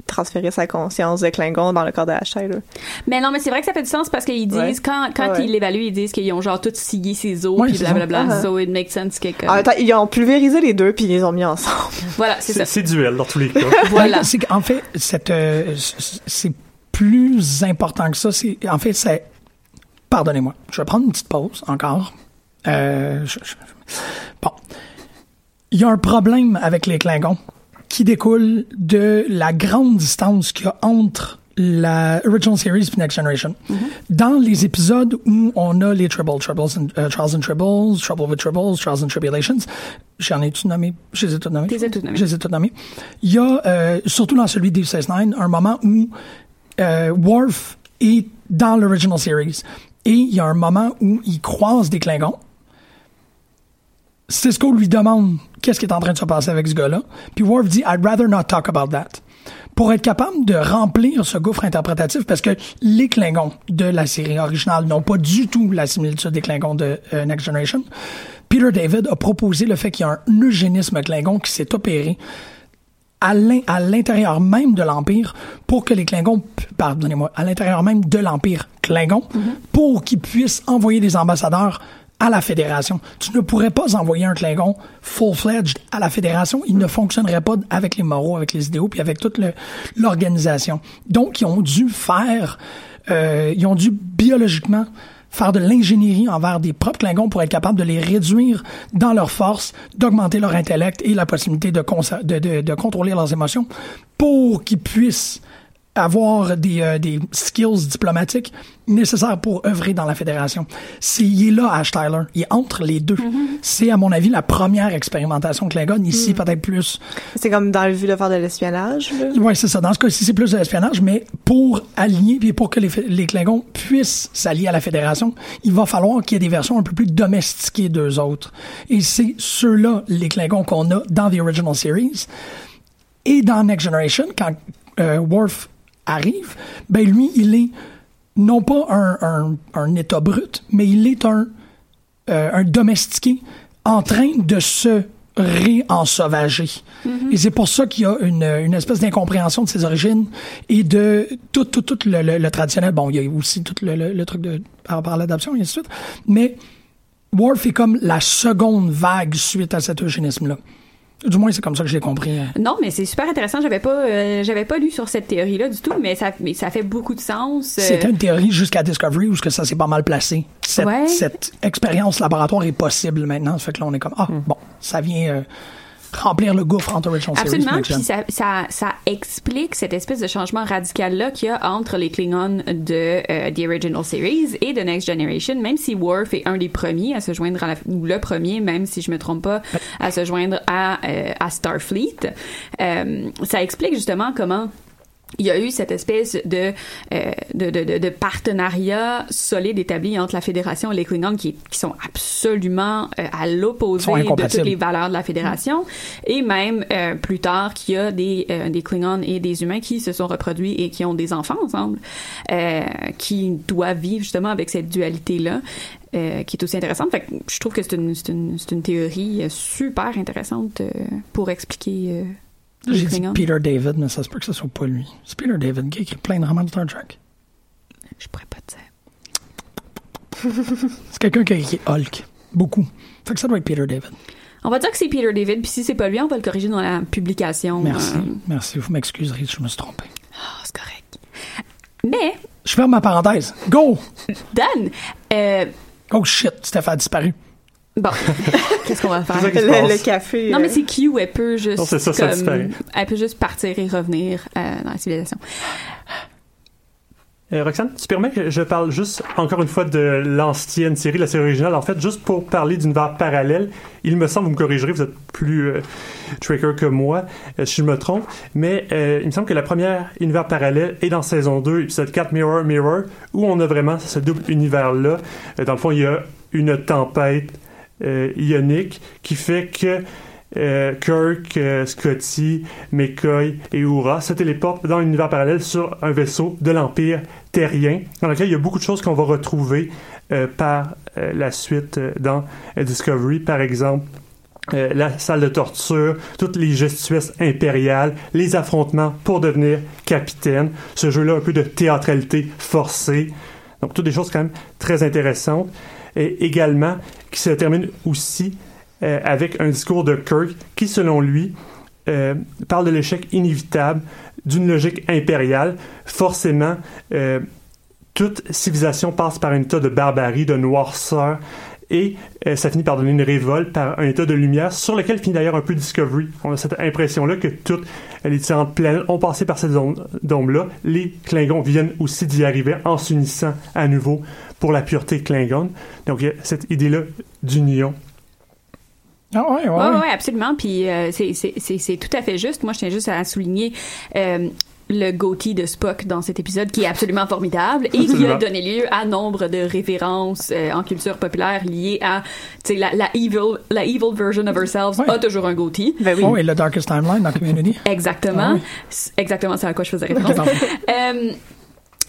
transféré sa conscience de Klingon dans le corps de Tyler. Mais non, mais c'est vrai que ça fait du sens parce qu'ils disent, Ouais. quand, quand Ouais. ils l'évaluent, ils disent qu'ils ont genre tout scié ses os, puis blablabla. Ah. So it makes sense que comme- En ils ont pulvérisé les deux, puis ils les ont mis ensemble. [LAUGHS] Voilà, c'est ça. C'est duel dans tous les cas. [LAUGHS] Voilà. Qu'en fait, euh, c'est plus important que ça. C'est, en fait, c'est. Pardonnez-moi. Je vais prendre une petite pause encore. Euh, je- je- bon. Il y a un problème avec les Klingons qui découle de la grande distance qu'il y a entre la Original Series et Next Generation. Dans les épisodes où on a les Trouble, Troubles and, euh, Trials and Tribbles, Trouble with Troubles, Trials and Tribulations, j'en ai tout nommé, je les ai tous nommés. Je les ai tous nommés. Il y a, euh, surtout dans celui de DS9, un moment où euh, Worf est dans l'Original Series et il y a un moment où il croise des Klingons. Cisco lui demande qu'est-ce qui est en train de se passer avec ce gars-là. Puis Worf dit I'd rather not talk about that. Pour être capable de remplir ce gouffre interprétatif, parce que les Klingons de la série originale n'ont pas du tout la similitude des Klingons de euh, Next Generation, Peter David a proposé le fait qu'il y a un eugénisme Klingon qui s'est opéré à l'in- à l'intérieur même de l'Empire pour que les Klingons, pardonnez-moi, à l'intérieur même de l'Empire Klingon, pour qu'ils puissent envoyer des ambassadeurs à la Fédération. Tu ne pourrais pas envoyer un Klingon full-fledged à la Fédération. Il ne fonctionnerait pas avec les moraux, avec les idéaux, puis avec toute l'organisation. Donc, ils ont dû faire, euh, ils ont dû biologiquement faire de l'ingénierie envers des propres Klingons pour être capable de les réduire dans leur force, d'augmenter leur intellect et la possibilité de- de contrôler leurs émotions pour qu'ils puissent avoir des, euh, des skills diplomatiques nécessaires pour œuvrer dans la fédération. C'est, il est là, Ash Tyler. Il est entre les deux. C'est, à mon avis, la première expérimentation Klingon. Ici, peut-être plus. C'est comme dans le but de faire de l'espionnage. Oui, c'est ça. Dans ce cas-ci, c'est plus de l'espionnage, mais pour aligner, puis pour que les, les Klingons puissent s'allier à la Fédération, il va falloir qu'il y ait des versions un peu plus domestiquées d'eux autres. Et c'est ceux-là, les Klingons qu'on a dans The Original Series. Et dans Next Generation, quand euh, Worf arrive, ben lui, il est non pas un, un, un état brut, mais il est un, euh, un domestiqué en train de se réensauvager. Et c'est pour ça qu'il y a une, une espèce d'incompréhension de ses origines et de tout, tout, tout le, le- le traditionnel. Bon, il y a aussi tout le, le- le truc de par, par l'adoption et ainsi de suite. Mais Worf est comme la seconde vague suite à cet eugénisme-là. Du moins, c'est comme ça que j'ai compris. euh. Non, mais c'est super intéressant. J'avais pas, euh, j'avais pas lu sur cette théorie-là du tout, mais ça, mais ça fait beaucoup de sens. euh, C'était une théorie jusqu'à Discovery où ce que ça s'est pas mal placé. Cette, Ouais. cette expérience laboratoire est possible maintenant. Ça fait que là, on est comme, ah, bon, ça vient euh, remplir le gouffre entre Original Series et Absolument, Next puis ça, ça, ça explique cette espèce de changement radical-là qu'il y a entre les Klingons de euh, The Original Series et de Next Generation, même si Worf est un des premiers à se joindre à la, ou le premier, même si je me trompe pas, à se joindre à, euh, à Starfleet. Euh, ça explique justement comment il y a eu cette espèce de, euh, de, de, de, partenariat solide établi entre la Fédération et les Klingons qui, qui sont absolument euh, à l'opposé de toutes les valeurs de la Fédération. Et même euh, plus tard qu'il y a des, des Klingons et des humains qui se sont reproduits et qui ont des enfants ensemble, qui doivent vivre justement avec cette dualité-là. euh, qui est aussi intéressante. Fait que je trouve que c'est une, une, une théorie super intéressante euh, pour expliquer euh, J'ai dit. Peter David, mais ça se peut que ce soit pas lui. C'est Peter David qui a écrit plein de romans de Star Trek. Je pourrais pas te dire. [LAUGHS] C'est quelqu'un qui a écrit Hulk. Beaucoup. Fait que ça doit être Peter David. On va dire que c'est Peter David, puis si c'est pas lui, on va le corriger dans la publication. Merci. euh, Merci. Vous m'excuserez, je me suis trompé. Ah, c'est correct. Mais, Je ferme ma parenthèse. Go! Dan, euh, Oh shit, Steph a disparu. Bon, [LAUGHS] qu'est-ce qu'on va faire? Ça Le, café. Non, mais euh, c'est Q, elle peut juste. Non, c'est ça, ça comme- disparaît. Elle peut juste partir et revenir euh, dans la civilisation. Euh, Roxane, tu permets que je parle juste encore une fois de l'ancienne série, la série originale. En fait, juste pour parler d'univers parallèle, il me semble, vous me corrigerez, vous êtes plus euh, tracker que moi, euh, si je me trompe, mais euh, il me semble que la première univers parallèle est dans saison 2, épisode 4, Mirror, Mirror, où on a vraiment ce double univers-là. Dans le fond, il y a une tempête euh, ionique qui fait que euh, Kirk, euh, Scotty, McCoy et Uhura se téléportent dans l'univers parallèle sur un vaisseau de l'Empire terrien, dans lequel il y a beaucoup de choses qu'on va retrouver euh, par euh, la suite euh, dans euh, Discovery, par exemple. euh, la salle de torture, toutes les gestuesses impériales, les affrontements pour devenir capitaine, ce jeu-là un peu de théâtralité forcée. Donc, toutes des choses quand même très intéressantes. Et également, qui se termine aussi euh, avec un discours de Kirk qui, selon lui, euh, parle de l'échec inévitable d'une logique impériale. Forcément, euh, toute civilisation passe par un état de barbarie, de noirceur, et ça finit par donner une révolte par un état de lumière sur lequel finit d'ailleurs un peu Discovery. On a cette impression-là que toutes les différentes planètes ont passé par cette zone d'ombre-là. Les Klingons viennent aussi d'y arriver en s'unissant à nouveau pour la pureté Klingon. Donc il y a cette idée-là d'union Ah ouais, ouais, Oui, ouais. ouais, absolument. Puis euh, c'est- c'est c'est- c'est tout à fait juste. Moi, je tiens juste à souligner. euh, le goatee de Spock dans cet épisode qui est absolument formidable et qui a donné lieu à nombre de références euh, en culture populaire liées à tu sais, la, la evil la evil version of ourselves Ouais. a toujours un goatee Oh, et le Darkest Timeline dans Community. Exactement. Ah oui. Exactement, c'est à quoi je faisais [LAUGHS] référence.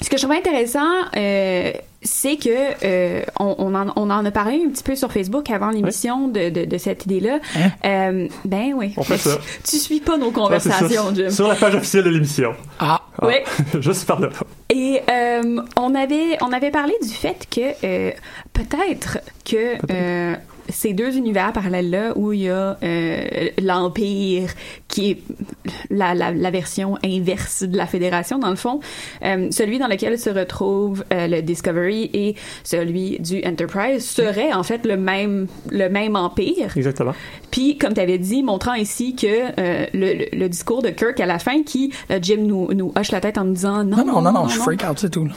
Ce que je trouve intéressant, euh, c'est que euh, on, on en, on en a parlé un petit peu sur Facebook avant l'émission de, de, de cette idée-là. Hein? Euh, ben oui. On fait ça. Tu, [LAUGHS] tu suis pas nos conversations, Jim. Sur la page officielle de l'émission. Ah, Ah. Oui. [LAUGHS] Juste par là. Et euh, on avait on avait parlé du fait que euh, peut-être que euh, ces deux univers parallèles-là où il y a euh, l'Empire qui est la, la, la, version inverse de la Fédération, dans le fond, euh, celui dans lequel se retrouve euh, le Discovery et celui du Enterprise serait en fait le même, le même empire. Exactement. Puis, comme tu avais dit, montrant ici que euh, le, le, discours de Kirk à la fin, qui, Jim nous, nous hoche la tête en nous disant non. Non, non, non, non, je freak out, c'est tout.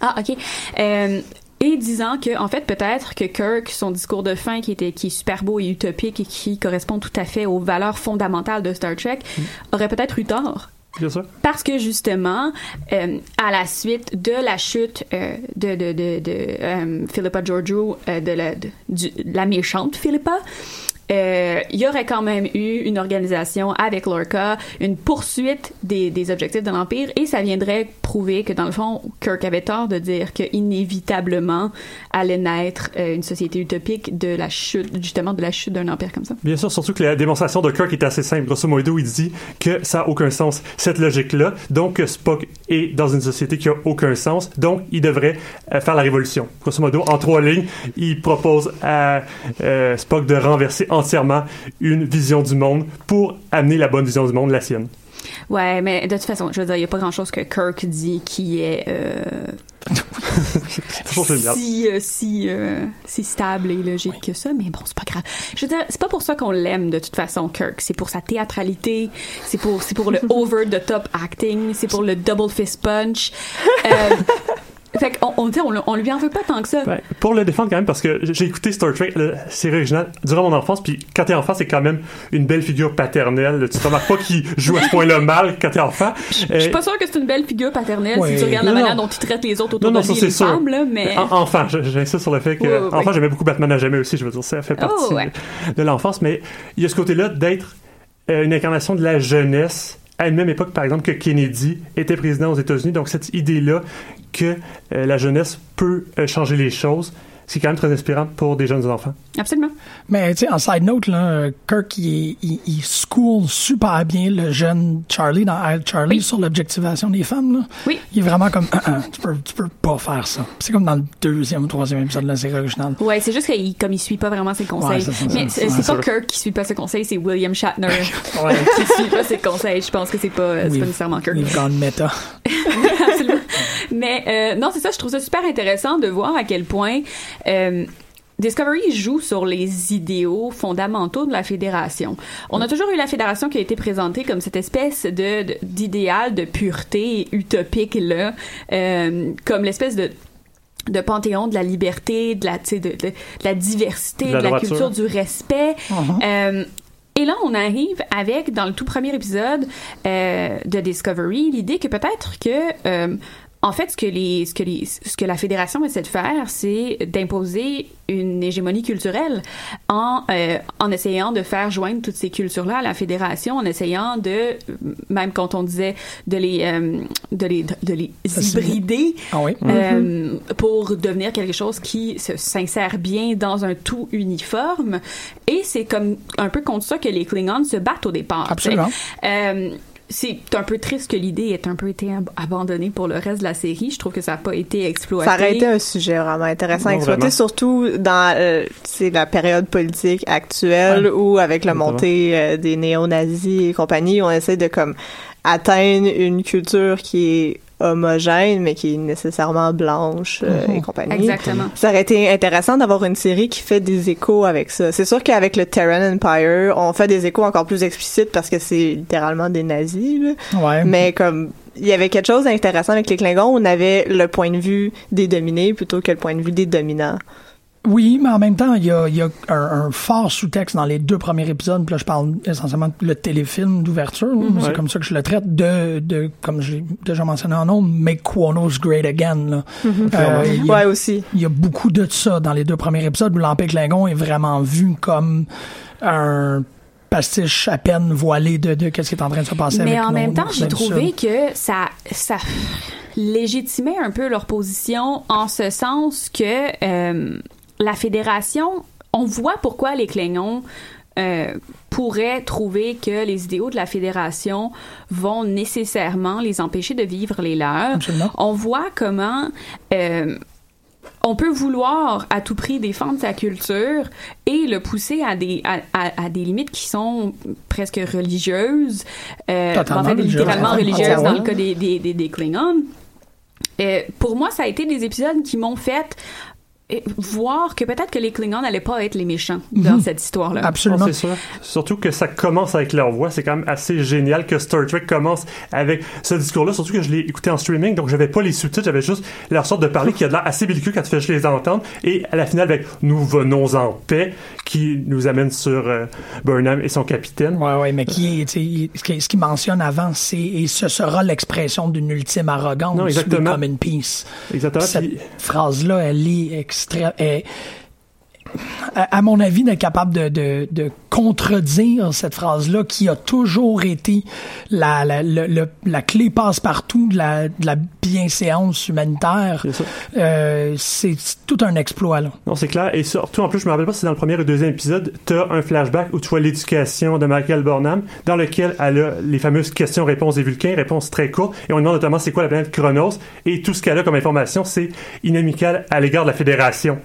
Ah, OK. Euh, et disant que en fait peut-être que Kirk son discours de fin qui était qui est super beau et utopique et qui correspond tout à fait aux valeurs fondamentales de Star Trek mm. aurait peut-être eu tort Bien sûr. Parce que justement, euh, à la suite de la chute euh, de, de, de, de euh, Philippa Georgiou, euh, de, la, de, de, la méchante Philippa, euh, il y aurait quand même eu une organisation avec Lorca, une poursuite des, objectifs de l'Empire, et ça viendrait prouver que, dans le fond, Kirk avait tort de dire qu'inévitablement allait naître euh, une société utopique de la chute, justement, de la chute d'un empire comme ça. Bien sûr, surtout que la démonstration de Kirk est assez simple. Grosso modo, il dit que ça n'a aucun sens, cette logique-là. Donc, Spock est dans une société qui a aucun sens. Donc, il devrait euh, faire la révolution. Grosso modo, en trois lignes, il propose à Spock de renverser en entièrement une vision du monde pour amener la bonne vision du monde, la sienne. Ouais, mais de toute façon, je veux dire, il n'y a pas grand-chose que Kirk dit qui est euh, [LAUGHS] si euh, si euh, si stable et logique oui. que ça, mais bon, c'est pas grave. Je veux dire, c'est pas pour ça qu'on l'aime de toute façon, Kirk. C'est pour sa théâtralité, c'est pour c'est pour le [LAUGHS] over the top acting, c'est pour le double fist punch. Euh, fait qu'on on, on, on lui en veut pas tant que ça. Ben, pour le défendre quand même, parce que j'ai écouté Star Trek, la série originale, durant mon enfance, puis quand t'es enfant, c'est quand même une belle figure paternelle. Tu te remarques pas qu'il joue à ce point-là [LAUGHS] mal quand t'es enfant. Je suis pas sûr que c'est une belle figure paternelle ouais. si tu regardes la manière dont il traite les autres autour non, non, de lui, les femmes, là, mais... En, enfant, j'insiste sur le fait que... Enfant, j'aimais beaucoup Batman à jamais aussi, je veux dire, ça fait partie oh, ouais. de l'enfance, mais il y a ce côté-là d'être euh, une incarnation de la jeunesse à une même époque, par exemple, que Kennedy était président aux États-Unis. Donc, cette idée-là que euh, la jeunesse peut euh, changer les choses, c'est quand même très inspirant pour des jeunes enfants. Absolument. Mais tu sais, en side note, là, Kirk, il, il, il, school super bien le jeune Charlie dans I, Charlie oui. sur l'objectivation des femmes. Là. Oui. Il est vraiment comme, ah, ah, tu, peux, tu peux pas faire ça. C'est comme dans le deuxième ou troisième épisode de la série originale. Ouais, c'est juste qu'il comme il suit pas vraiment ses conseils. Ouais, ça, Mais c'est pas Kirk qui suit pas ses conseils, c'est William Shatner ouais. [LAUGHS] qui suit pas ses conseils. Je pense que c'est pas, pas nécessairement Kirk. We've gone meta. [LAUGHS] Absolument. Mais euh, non, c'est ça, je trouve ça super intéressant de voir à quel point euh, Discovery joue sur les idéaux fondamentaux de la fédération. On a toujours eu la fédération qui a été présentée comme cette espèce de d'idéal de, pureté utopique là, euh, comme l'espèce de de panthéon de la liberté, de la, de, de, de la diversité, de la, culture, du respect. Uh -huh. euh, et là, on arrive avec, dans le tout premier épisode euh, de Discovery, l'idée que peut-être que euh, en fait, ce que, les, ce, que les, ce que la fédération essaie de faire, c'est d'imposer une hégémonie culturelle en, euh, en essayant de faire joindre toutes ces cultures-là à la fédération, en essayant de, même quand on disait de les, euh, de les, de les hybrider ah oui. euh, mm -hmm. pour devenir quelque chose qui s'insère bien dans un tout uniforme. Et c'est comme un peu contre ça que les Klingons se battent au départ. Absolument c'est un peu triste que l'idée ait un peu été ab abandonnée pour le reste de la série. Je trouve que ça n'a pas été exploité. Ça aurait été un sujet vraiment intéressant à exploiter, vraiment. surtout dans euh, la période politique actuelle ouais. où, avec la montée euh, des néo-nazis et compagnie, on essaie de comme atteindre une culture qui est homogène, mais qui est nécessairement blanche euh, Mhm. et compagnie. Exactement. Ça aurait été intéressant d'avoir une série qui fait des échos avec ça. C'est sûr qu'avec le Terran Empire, on fait des échos encore plus explicites parce que c'est littéralement des nazis. Là. Ouais. Mais comme il y avait quelque chose d'intéressant avec les Klingons, on avait le point de vue des dominés plutôt que le point de vue des dominants. Oui, mais en même temps, il y a, il y a un, un, fort sous-texte dans les deux premiers épisodes. Puis là, je parle essentiellement le téléfilm d'ouverture. Mm -hmm. C'est comme ça que je le traite de, de comme j'ai déjà mentionné en nombre, Make Quonos Great Again. Là. Mm -hmm. euh, il y a, ouais, aussi. Il y a beaucoup de ça dans les deux premiers épisodes où l'Empire Klingon est vraiment vu comme un pastiche à peine voilé de, de qu'est-ce qui est en train de se passer Mais avec en nos, même temps, j'ai trouvé que ça, ça légitimait un peu leur position en ce sens que euh, la fédération, on voit pourquoi les Klingons euh, pourraient trouver que les idéaux de la fédération vont nécessairement les empêcher de vivre les leurs. Absolument. On voit comment euh, on peut vouloir à tout prix défendre sa culture et le pousser à des à, à- à des limites qui sont presque religieuses, euh, en fait littéralement ouais. religieuses Ouais. dans le cas des des, des, des Klingons. Euh, pour moi, ça a été des épisodes qui m'ont fait voir que peut-être que les Klingons n'allaient pas être les méchants dans Mhm. cette histoire-là. Non, c'est sûr. Surtout que ça commence avec leur voix. C'est quand même assez génial que Star Trek commence avec ce discours-là. Surtout que je l'ai écouté en streaming, donc j'avais pas les sous-titres, j'avais juste leur sorte de parler qui a de l'air assez belliqueux quand tu fais juste les entendre. Et à la finale, avec Nous venons en paix, qui nous amène sur euh, Burnham et son capitaine. Ouais, ouais, mais qui ce qu'il mentionne avant, c'est et ce sera l'expression d'une ultime arrogance. Non, exactement. We come in peace. Exactement. Cette Puis- phrase-là, elle est est- à, mon avis, d'être capable de contredire cette phrase-là qui a toujours été la, la, le- la clé passe-partout de la, de la bienséance humanitaire. Euh, c'est tout un exploit, là. Non, c'est clair. Et surtout, en plus, je me rappelle pas si c'est dans le premier ou deuxième épisode, t'as un flashback où tu vois l'éducation de Michael Burnham, dans lequel elle a les fameuses questions-réponses des Vulcains, réponses très courtes, et on demande notamment c'est quoi la planète Chronos, et tout ce qu'elle a comme information, c'est inamical à l'égard de la Fédération.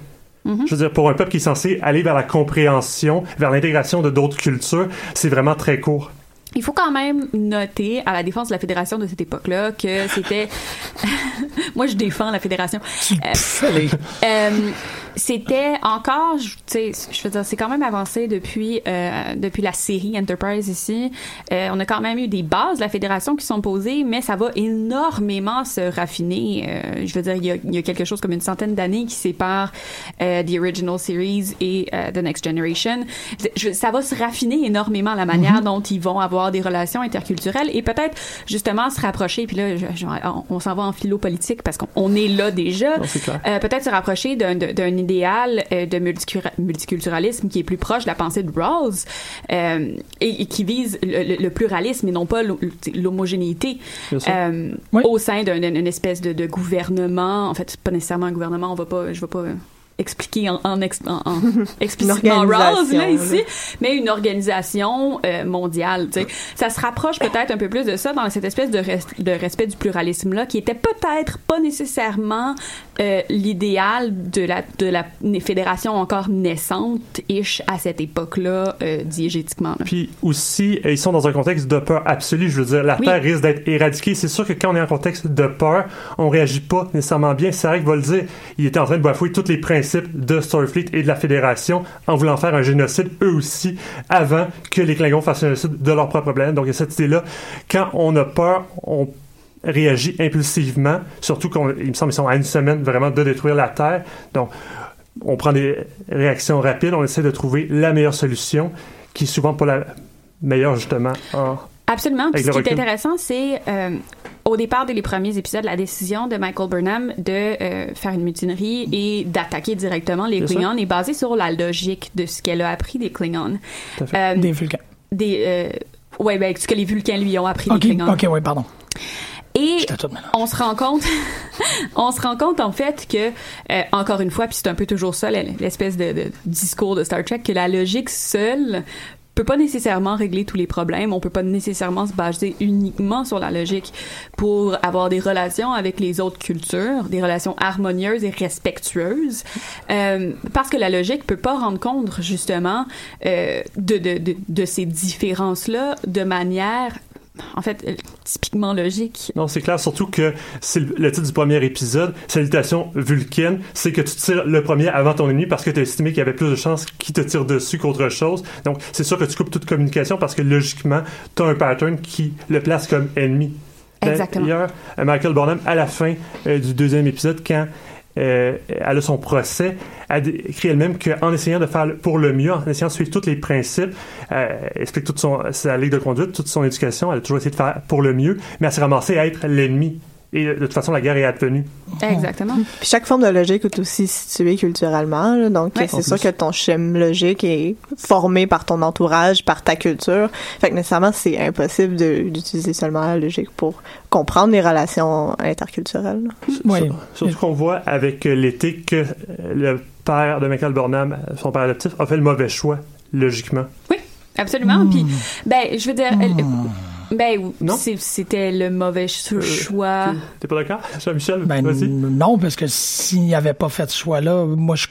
Je veux dire, pour un peuple qui est censé aller vers la compréhension, vers l'intégration de d'autres cultures, c'est vraiment très court. Il faut quand même noter, à la défense de la fédération de cette époque-là, que c'était. [LAUGHS] Moi, je défends la fédération. Euh, euh, c'était encore, tu sais, je veux dire, c'est quand même avancé depuis euh, depuis la série Enterprise ici. Euh, on a quand même eu des bases de la fédération qui sont posées, mais ça va énormément se raffiner. Euh, je veux dire, il y, a, il y a quelque chose comme une centaine d'années qui sépare euh, The Original Series et euh, The Next Generation. Je- ça va se raffiner énormément la manière Mhm. dont ils vont avoir des relations interculturelles et peut-être justement se rapprocher. Puis là, je- je- on, on s'en va en philo politique parce qu'on on est là déjà. Euh, peut-être se rapprocher d'un d'un idéal euh, de multiculturalisme qui est plus proche de la pensée de Rawls euh, et, et qui vise le, le- le pluralisme et non pas l'ho- l'homogénéité au sein d'un- d'une espèce de, de gouvernement. En fait, c'est pas nécessairement un gouvernement. On va pas, je vais pas expliquer en, en, ex- en- en- [LAUGHS] explicitement Rawls organisation, là, ici, mais une organisation euh, mondiale. tu sais. Ça se rapproche peut-être un peu plus de ça dans cette espèce de, res- de respect du pluralisme là, qui était peut-être pas nécessairement euh, l'idéal de la de la fédération encore naissante ish à cette époque-là euh, diégétiquement. là. Puis aussi, ils sont dans un contexte de peur absolue. Je veux dire, la Oui. Terre risque d'être éradiquée. C'est sûr que quand on est en contexte de peur, on réagit pas nécessairement bien. Sarek va le dire. Il était en train de bafouer tous les principes de Starfleet et de la Fédération en voulant faire un génocide, eux aussi, avant que les Klingons fassent un génocide de leur propre planète. Donc, il y a cette idée-là. Quand on a peur, on réagit impulsivement, surtout qu'il me semble qu'ils sont à une semaine vraiment de détruire la Terre. Donc, on prend des réactions rapides, on essaie de trouver la meilleure solution, qui est souvent pas la meilleure, justement, en... Absolument. Puis ce qui est intéressant, c'est euh, au départ, dès les premiers épisodes, la décision de Michael Burnham de euh, faire une mutinerie et d'attaquer directement les. Klingons est basée sur la logique de ce qu'elle a appris des Klingons. Euh, Des Vulcains. Des, euh, ouais, ben, ce que les Vulcains lui ont appris Ok, des Klingons. ok, ouais, pardon. Et on se rend compte, [LAUGHS] on se rend compte en fait que, euh, encore une fois, puis c'est un peu toujours ça l'espèce de, de discours de Star Trek, que la logique seule peut pas nécessairement régler tous les problèmes. On peut pas nécessairement se baser uniquement sur la logique pour avoir des relations avec les autres cultures, des relations harmonieuses et respectueuses, euh, parce que la logique peut pas rendre compte justement euh, de, de, de, de ces différences-là de manière en fait, euh, typiquement logique. Non, c'est clair, surtout que c'est le, titre du premier épisode, Salutation vulcaine, c'est que tu tires le premier avant ton ennemi parce que tu as estimé qu'il y avait plus de chances qu'il te tire dessus qu'autre chose. Donc, c'est sûr que tu coupes toute communication parce que logiquement, tu as un pattern qui le place comme ennemi. Exactement. D'ailleurs, Michael Burnham, à la fin euh, du deuxième épisode, quand elle a son procès, elle écrit elle-même qu'en essayant de faire pour le mieux, en essayant de suivre tous les principes, euh, elle explique toute sa ligne de conduite, toute son éducation, elle a toujours essayé de faire pour le mieux, mais elle s'est ramassée à être l'ennemi. Et de toute façon, la guerre est advenue. Exactement. Puis chaque forme de logique est aussi située culturellement. là. donc, Ouais. c'est sûr que ton schéma logique est formé par ton entourage, par ta culture. Fait que nécessairement, c'est impossible de- d'utiliser seulement la logique pour comprendre les relations interculturelles. Sur- Surtout qu'on voit avec euh, l'été que euh, le père de Michael Burnham, euh, son père adoptif, a fait le mauvais choix, logiquement. Absolument. Puis, ben, je veux dire, elle- Ben, c'était le mauvais ch- choix. T'es pas d'accord, Jean-Michel? Ben, non, parce que s'il n'avait pas fait ce choix-là, moi, je,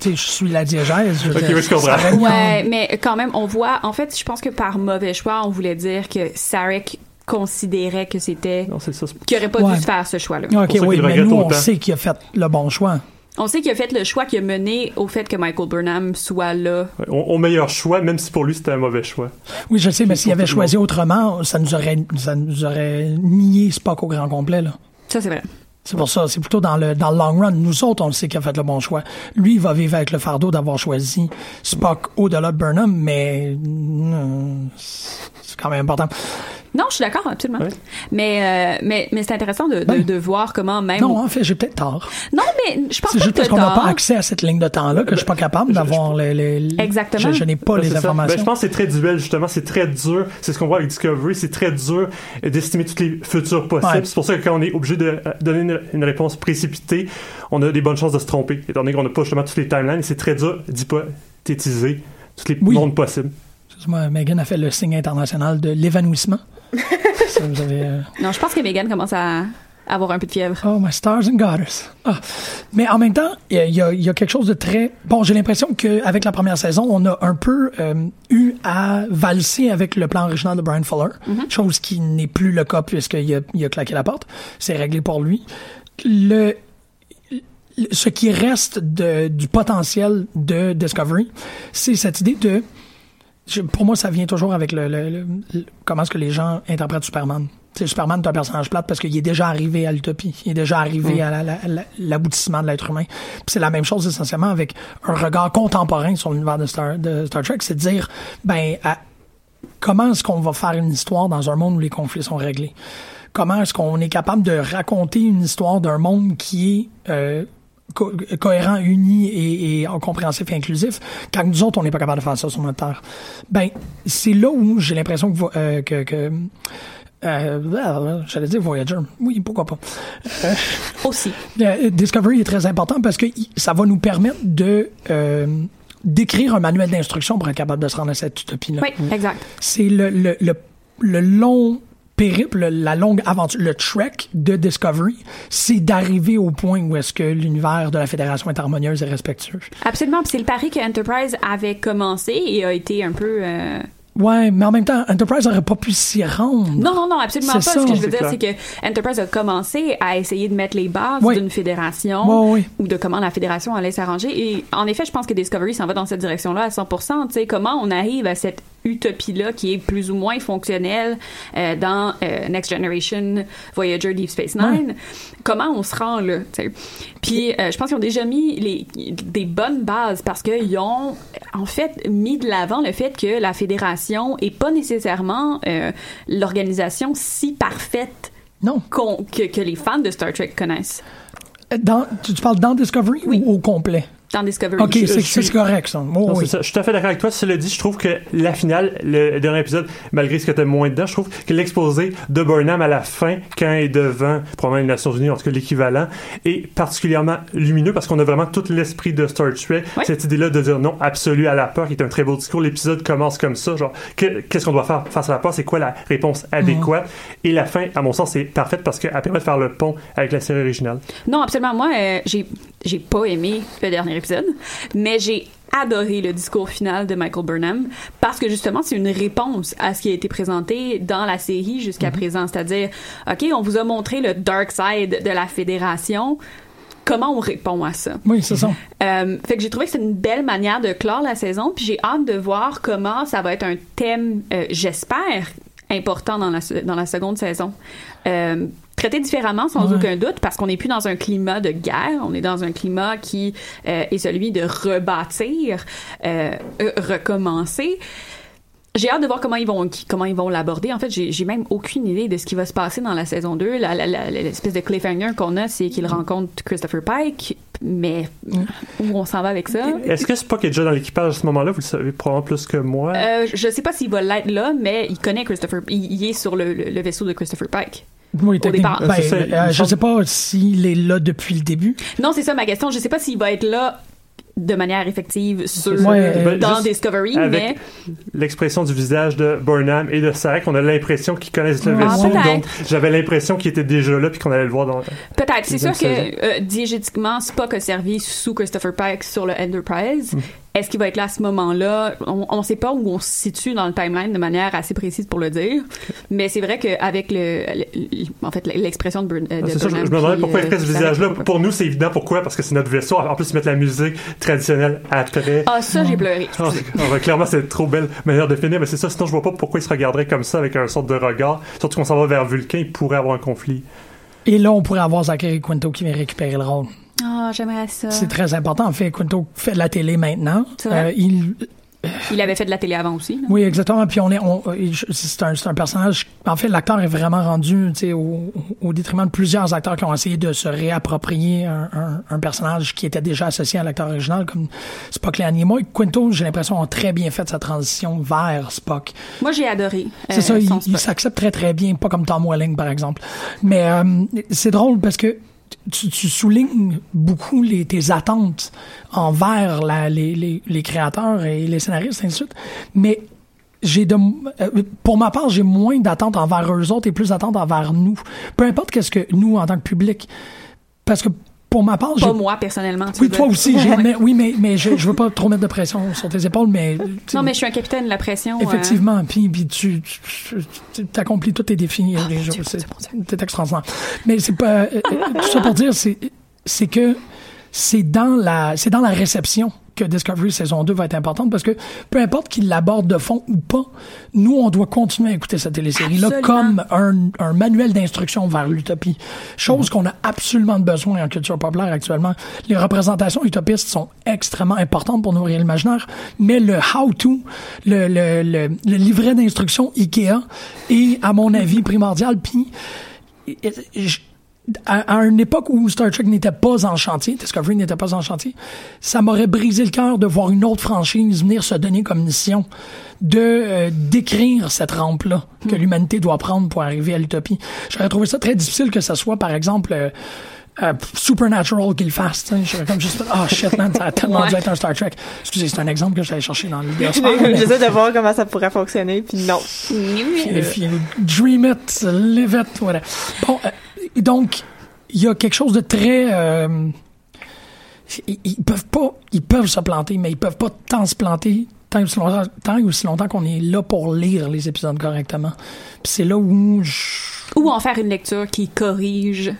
tu sais, je suis la diégèse. Ok, oui, je comprends. Ouais, mais quand même, on voit. En fait, je pense que par mauvais choix, on voulait dire que Sarek considérait que c'était. Non, c'est ça. Qu'il aurait pas Ouais. dû faire ce choix-là. Ok, oui, mais nous, on sait qu'il a fait le bon choix. On sait qu'il a fait le choix qui a mené au fait que Michael Burnham soit là. Ouais, Au, au meilleur choix, même si pour lui c'était un mauvais choix. Oui, je sais, mais s'il avait choisi autrement, ça nous aurait, ça nous aurait nié Spock au grand complet, là. Ça, c'est vrai. C'est pour ça, c'est plutôt dans le, dans le long run. Nous autres, on le sait qu'il a fait le bon choix. Lui, il va vivre avec le fardeau d'avoir choisi Spock au-delà de Burnham, mais euh, c'est quand même important. Non, je suis d'accord, absolument. Mais, euh, mais, mais c'est intéressant de, de, Ben. de voir comment même. Non, en fait, j'ai peut-être tort. Non, mais je pense C'est pas juste que parce qu'on n'a pas accès à cette ligne de temps-là que je suis pas capable d'avoir les, les- Exactement. Je, je n'ai pas Ouais, les c'est ça. informations. Ben, je pense que c'est très duel, justement. C'est très dur. C'est ce qu'on voit avec Discovery. C'est très dur d'estimer tous les futurs possibles. Ouais. C'est pour ça que quand on est obligé de euh, donner une, une réponse précipitée, on a des bonnes chances de se tromper. Étant donné qu'on n'a pas justement toutes les timelines, c'est très dur d'hypothétiser tous les mondes possibles. Excuse-moi, Megan a fait le signe international de l'évanouissement. Ça, vous avez, euh, Non, je pense que Megan commence à avoir un peu de fièvre. Oh, my stars and goddess. Ah. Mais en même temps, il y a- y, quelque chose de très... Bon, j'ai l'impression qu'avec la première saison, on a un peu euh, eu à valser avec le plan original de Brian Fuller, chose qui n'est plus le cas puisqu'il a, il a claqué la porte. C'est réglé pour lui. Le, le- ce qui reste de, du potentiel de Discovery, c'est cette idée de... je- pour moi, ça vient toujours avec le, le- le- le- comment est-ce que les gens interprètent Superman. Superman est un personnage plate parce qu'il est déjà arrivé à l'utopie. Il est déjà arrivé Mm. à la- la- la- l'aboutissement de l'être humain. C'est la même chose essentiellement avec un regard contemporain sur l'univers de Star, de Star Trek. C'est de dire, ben, à- comment est-ce qu'on va faire une histoire dans un monde où les conflits sont réglés? Comment est-ce qu'on est capable de raconter une histoire d'un monde qui est euh, co- cohérent, uni et, et compréhensif et inclusif, quand nous autres, on n'est pas capable de faire ça sur notre Terre? Ben, c'est là où j'ai l'impression que, euh, que, que euh, j'allais dire Voyager. Oui, pourquoi pas. Euh, Aussi. [LAUGHS] euh, Discovery est très important parce que ça va nous permettre de euh, d'écrire un manuel d'instruction pour être capable de se rendre à cette utopie-là. Oui, exact. C'est le, le, le, le long périple, la longue aventure, le trek de Discovery, c'est d'arriver au point où est-ce que l'univers de la Fédération est harmonieuse et respectueux. Absolument. Puis c'est le pari que Enterprise avait commencé et a été un peu. euh, Ouais, mais en même temps, Enterprise n'aurait pas pu s'y rendre. Non, non, non, absolument pas. Ce que je veux dire, c'est que Enterprise a commencé à essayer de mettre les bases Oui. d'une fédération oui. ou de comment la fédération allait s'arranger. Et en effet, je pense que Discovery s'en va dans cette direction-là à 100%. Tu sais, comment on arrive à cette utopie-là qui est plus ou moins fonctionnelle euh, dans euh, Next Generation, Voyager, Deep Space Nine. Comment on se rend là. Puis, euh, je pense qu'ils ont déjà mis les, des bonnes bases parce qu'ils ont, en fait, mis de l'avant le fait que la fédération est pas nécessairement l'organisation si parfaite non. que, que les fans de Star Trek connaissent. Dans, tu, tu parles dans Discovery ou au complet? Dans Discovery. Ok, c'est suis- c'est correct, ça. Oh, Non, oui. c'est ça. Je suis tout à fait d'accord avec toi. Cela dit, je trouve que la finale, le dernier épisode, malgré ce que t'as moins dedans, je trouve que l'exposé de Burnham à la fin, quand il est devant, probablement les Nations Unies, en tout cas l'équivalent, est particulièrement lumineux parce qu'on a vraiment tout l'esprit de Star Trek. Cette idée-là de dire non absolu à la peur, qui est un très beau discours. L'épisode commence comme ça, genre, que- qu'est-ce qu'on doit faire face à la peur? C'est quoi la réponse adéquate? Et la fin, à mon sens, est parfaite parce qu'elle permet de faire le pont avec la série originale. Non, absolument. Moi, euh, j'ai j'ai pas aimé le dernier épisode, mais j'ai adoré le discours final de Michael Burnham parce que justement c'est une réponse à ce qui a été présenté dans la série jusqu'à présent, c'est-à-dire OK, on vous a montré le dark side de la fédération, comment on répond à ça? Oui, c'est ça. euh, fait que j'ai trouvé que c'était une belle manière de clore la saison, puis j'ai hâte de voir comment ça va être un thème, euh, j'espère, important dans la, dans la seconde saison. Euh, traité différemment, sans Ouais. aucun doute, parce qu'on n'est plus dans un climat de guerre, on est dans un climat qui euh, est celui de rebâtir, euh, euh, recommencer. J'ai hâte de voir comment ils vont comment ils vont l'aborder. En fait, j'ai même aucune idée de ce qui va se passer dans la saison 2. La- la- la- L'espèce de cliffhanger qu'on a, c'est qu'il rencontre Christopher Pike, mais où on s'en va avec ça? Est-ce que Spock est déjà dans l'équipage à ce moment-là? Vous le savez probablement plus que moi. Euh, je sais pas s'il va l'être là, mais il connaît Christopher. Il, il est sur le, le- le vaisseau de Christopher Pike. Oui, Au départ. Ben, euh, il me je semble- sais pas s'il est là depuis le début. Non, c'est ça ma question. Je sais pas s'il va être là de manière effective sur Ben, dans Discovery, mais avec l'expression du visage de Burnham et de Sarek, on a l'impression qu'ils connaissent le Ah, vaisseau. donc, j'avais l'impression qu'ils étaient déjà là puis qu'on allait le voir dans. Peut-être. C'est sûr que euh, diégétiquement, Spock a servi sous Christopher Pike sur le Enterprise. Mm. Est-ce qu'il va être là à ce moment-là? On ne sait pas où on se situe dans le timeline de manière assez précise pour le dire. Mais c'est vrai qu'avec le, le- en fait, l'expression de, Burn, euh, de Ah, c'est ça, je, Burnham je me demandais pourquoi ils euh, feraient ce visage-là. Pour nous, c'est évident pourquoi, parce que c'est notre vaisseau. En plus, ils mettent la musique traditionnelle après. Ah, ça, j'ai pleuré. Ah, ah, clairement, c'est une trop belle manière de finir, mais c'est ça. Sinon, je vois pas pourquoi ils se regarderaient comme ça avec un sorte de regard. Surtout qu'on s'en va vers Vulcain, ils pourraient avoir un conflit. Et là, on pourrait avoir Zachary Quinto qui vient récupérer le rôle. Ah, j'aimerais ça. C'est très important. En fait, Quinto fait de la télé maintenant. Euh, il, Il avait fait de la télé avant aussi. là. Oui, exactement. Puis on est, on, euh, c'est un, un personnage. En fait, l'acteur est vraiment rendu, au, au détriment de plusieurs acteurs qui ont essayé de se réapproprier un, un- un personnage qui était déjà associé à l'acteur original, comme Spock et Nimoy. Quinto, j'ai l'impression, a très bien fait sa transition vers Spock. Moi, j'ai adoré. C'est euh, ça, il, s'accepte très très bien, pas comme Tom Welling par exemple. Mais euh, c'est drôle parce que tu, soulignes beaucoup tes attentes envers les, créateurs et les scénaristes, et. Mais euh, pour ma part, j'ai moins d'attentes envers eux autres et plus d'attentes envers nous. Peu importe qu'est-ce que nous, en tant que public, parce que pour ma part, Pas moi, personnellement. tu oui, toi aussi. oui, mais, mais je, je veux pas trop mettre de pression sur tes épaules, mais. Non, mais je suis un capitaine de la pression. euh, Effectivement, puis, puis tu, tu, accomplis tous tes défis. Les jours, c'est c'est extraordinaire. Mais c'est pas euh, tout ça pour dire, c'est c'est que c'est dans la c'est dans la réception que Discovery saison 2 va être importante parce que peu importe qu'il l'aborde de fond ou pas, nous on doit continuer à écouter cette télésérie là Absolument. comme un, un manuel d'instruction vers l'utopie. Chose qu'on a absolument besoin en culture populaire actuellement. Les représentations utopistes sont extrêmement importantes pour nourrir l'imaginaire, mais le how-to, le, le, le, le livret d'instruction IKEA est, à mon avis, primordial. Puis, je- à, à une époque où Star Trek n'était pas en chantier, Discovery n'était pas en chantier, ça m'aurait brisé le cœur de voir une autre franchise venir se donner comme mission de euh, décrire cette rampe-là que l'humanité doit prendre pour arriver à l'utopie. J'aurais trouvé ça très difficile que ce soit, par exemple, euh, euh, Supernatural qu'il fasse. J'aurais comme juste oh shit man, ça a tellement Ouais. dû être un Star Trek. Excusez, c'est un exemple que j'allais chercher dans [LAUGHS] mais- J'essaie de voir comment ça pourrait fonctionner, puis non. If you dream it, live it, voilà. Bon, euh, donc, il y a quelque chose de très... euh, ils, ils peuvent pas... Ils peuvent se planter, mais ils peuvent pas tant se planter tant et aussi longtemps, tant et aussi longtemps qu'on est là pour lire les épisodes correctement. Puis c'est là où je... Ou en faire une lecture qui corrige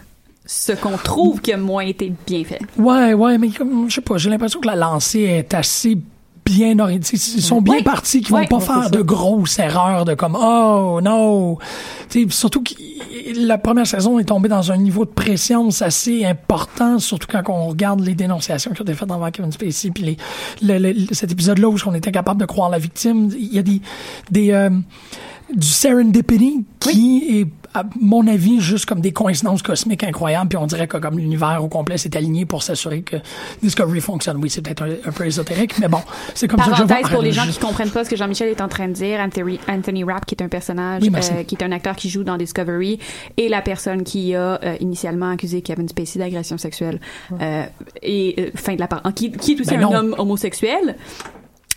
ce qu'on trouve qui a moins été bien fait. Ouais, ouais, mais comme, je sais pas, j'ai l'impression que la lancée est assez bien orientée. Ils sont bien partis, qu'ils vont pas faire de grosses erreurs de comme oh non. Surtout que la première saison est tombée dans un niveau de pression assez important, surtout quand on regarde les dénonciations qui ont été faites envers Kevin Spacey, puis les, le- le- cet épisode-là où on était capable de croire la victime. Il y a des des euh, du serendipity qui est à mon avis juste comme des coïncidences cosmiques incroyables puis on dirait que comme l'univers au complet s'est aligné pour s'assurer que Discovery fonctionne. Oui c'est peut-être un, un peu ésotérique mais bon c'est comme ça que je vois. Parenthèse pour les gens Juste- qui comprennent pas ce que Jean-Michel est en train de dire, Anthony, Anthony Rapp, qui est un personnage, Oui, euh, qui est un acteur qui joue dans Discovery, et la personne qui a euh, initialement accusé Kevin Spacey d'agression sexuelle, euh, et euh, fin de la part, qui, qui est aussi Ben un non. homme homosexuel.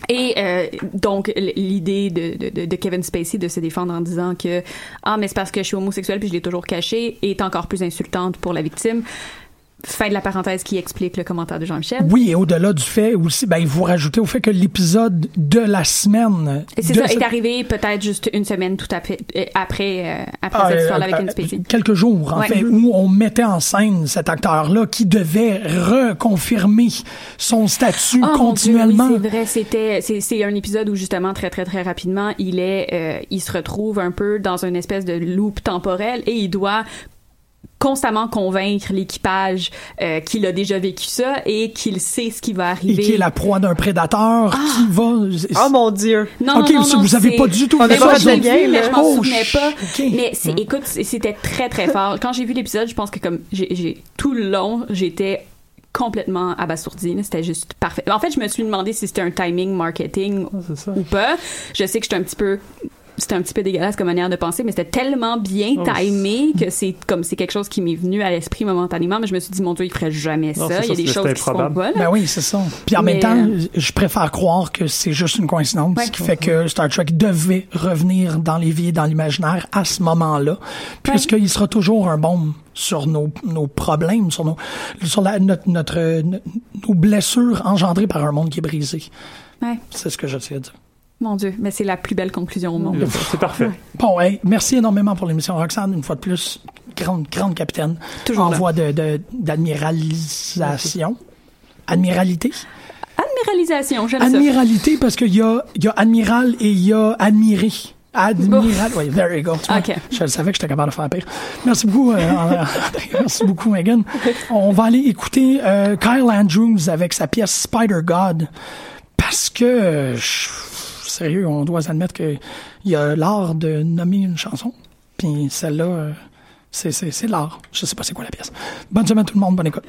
Et euh, donc l'idée de, de- de Kevin Spacey de se défendre en disant que ah mais c'est parce que je suis homosexuel puis je l'ai toujours caché est encore plus insultante pour la victime. Fin de la parenthèse qui explique le commentaire de Jean-Michel. oui et au-delà du fait aussi ben il faut rajouter au fait que l'épisode de la semaine Et c'est ça, cette- est arrivé peut-être juste une semaine tout à fait euh, après, euh, après Ah, cette euh, histoire-là avec une Spacey. quelques jours, en Ouais. fait, où on mettait en scène cet acteur-là qui devait reconfirmer son statut Oh, continuellement. Oui, c'est vrai, c'était c'est c'est un épisode où justement très très très rapidement, il est euh, il se retrouve un peu dans une espèce de loop temporel et il doit constamment convaincre l'équipage euh, qu'il a déjà vécu ça et qu'il sait ce qui va et arriver. qui est la proie d'un prédateur qui va. Oh mon Dieu! Non, Ok, non, vous- non, vous avez pas du tout On ça, bien, vu, mais je m'en Oh, souvenais pas. ok. Mais c'est, écoute, c'était très très fort. Quand j'ai vu l'épisode, je pense que comme j'ai, tout le long, j'étais complètement abasourdie. C'était juste parfait. En fait, je me suis demandé si c'était un timing marketing ou pas. Je sais que j'étais un petit peu c'était un petit peu dégueulasse comme manière de penser, mais c'était tellement bien Oh. timé que c'est comme c'est quelque chose qui m'est venu à l'esprit momentanément, mais je me suis dit mon Dieu, il ferait jamais ça. Il y a des choses qui improbable. pas. là. Ben oui, c'est ça. Puis en même temps, euh, je préfère croire que c'est juste une coïncidence, Ouais. ce qui fait que Star Trek devait revenir dans les vies et dans l'imaginaire à ce moment-là, puisqu'il sera toujours un baume sur nos, nos problèmes, sur nos, sur la, notre, notre, nos blessures engendrées par un monde qui est brisé. Ouais. C'est ce que j'essaie de dire. Mon Dieu, mais c'est la plus belle conclusion au monde. C'est parfait. [LAUGHS] Bon, hey, merci énormément pour l'émission Roxane, une fois de plus, grande, grande capitaine. Toujours En là. voie de, de, d'admiralisation. Admiralité? Admiralisation, j'aime ça. Admiralité, parce qu'il y a, il y a admiral et il y a admiré. Admiral, oui, there you go. Je le savais que j'étais capable de faire pire. Merci beaucoup, euh, André. [LAUGHS] merci beaucoup, Megan. On va aller écouter euh, Kyle Andrews avec sa pièce Spider God, parce que, euh, je- sérieux, on doit admettre que il y a l'art de nommer une chanson, puis celle-là, euh, c'est l'art. Je sais pas c'est quoi la pièce. Bonne semaine tout le monde, bonne écoute.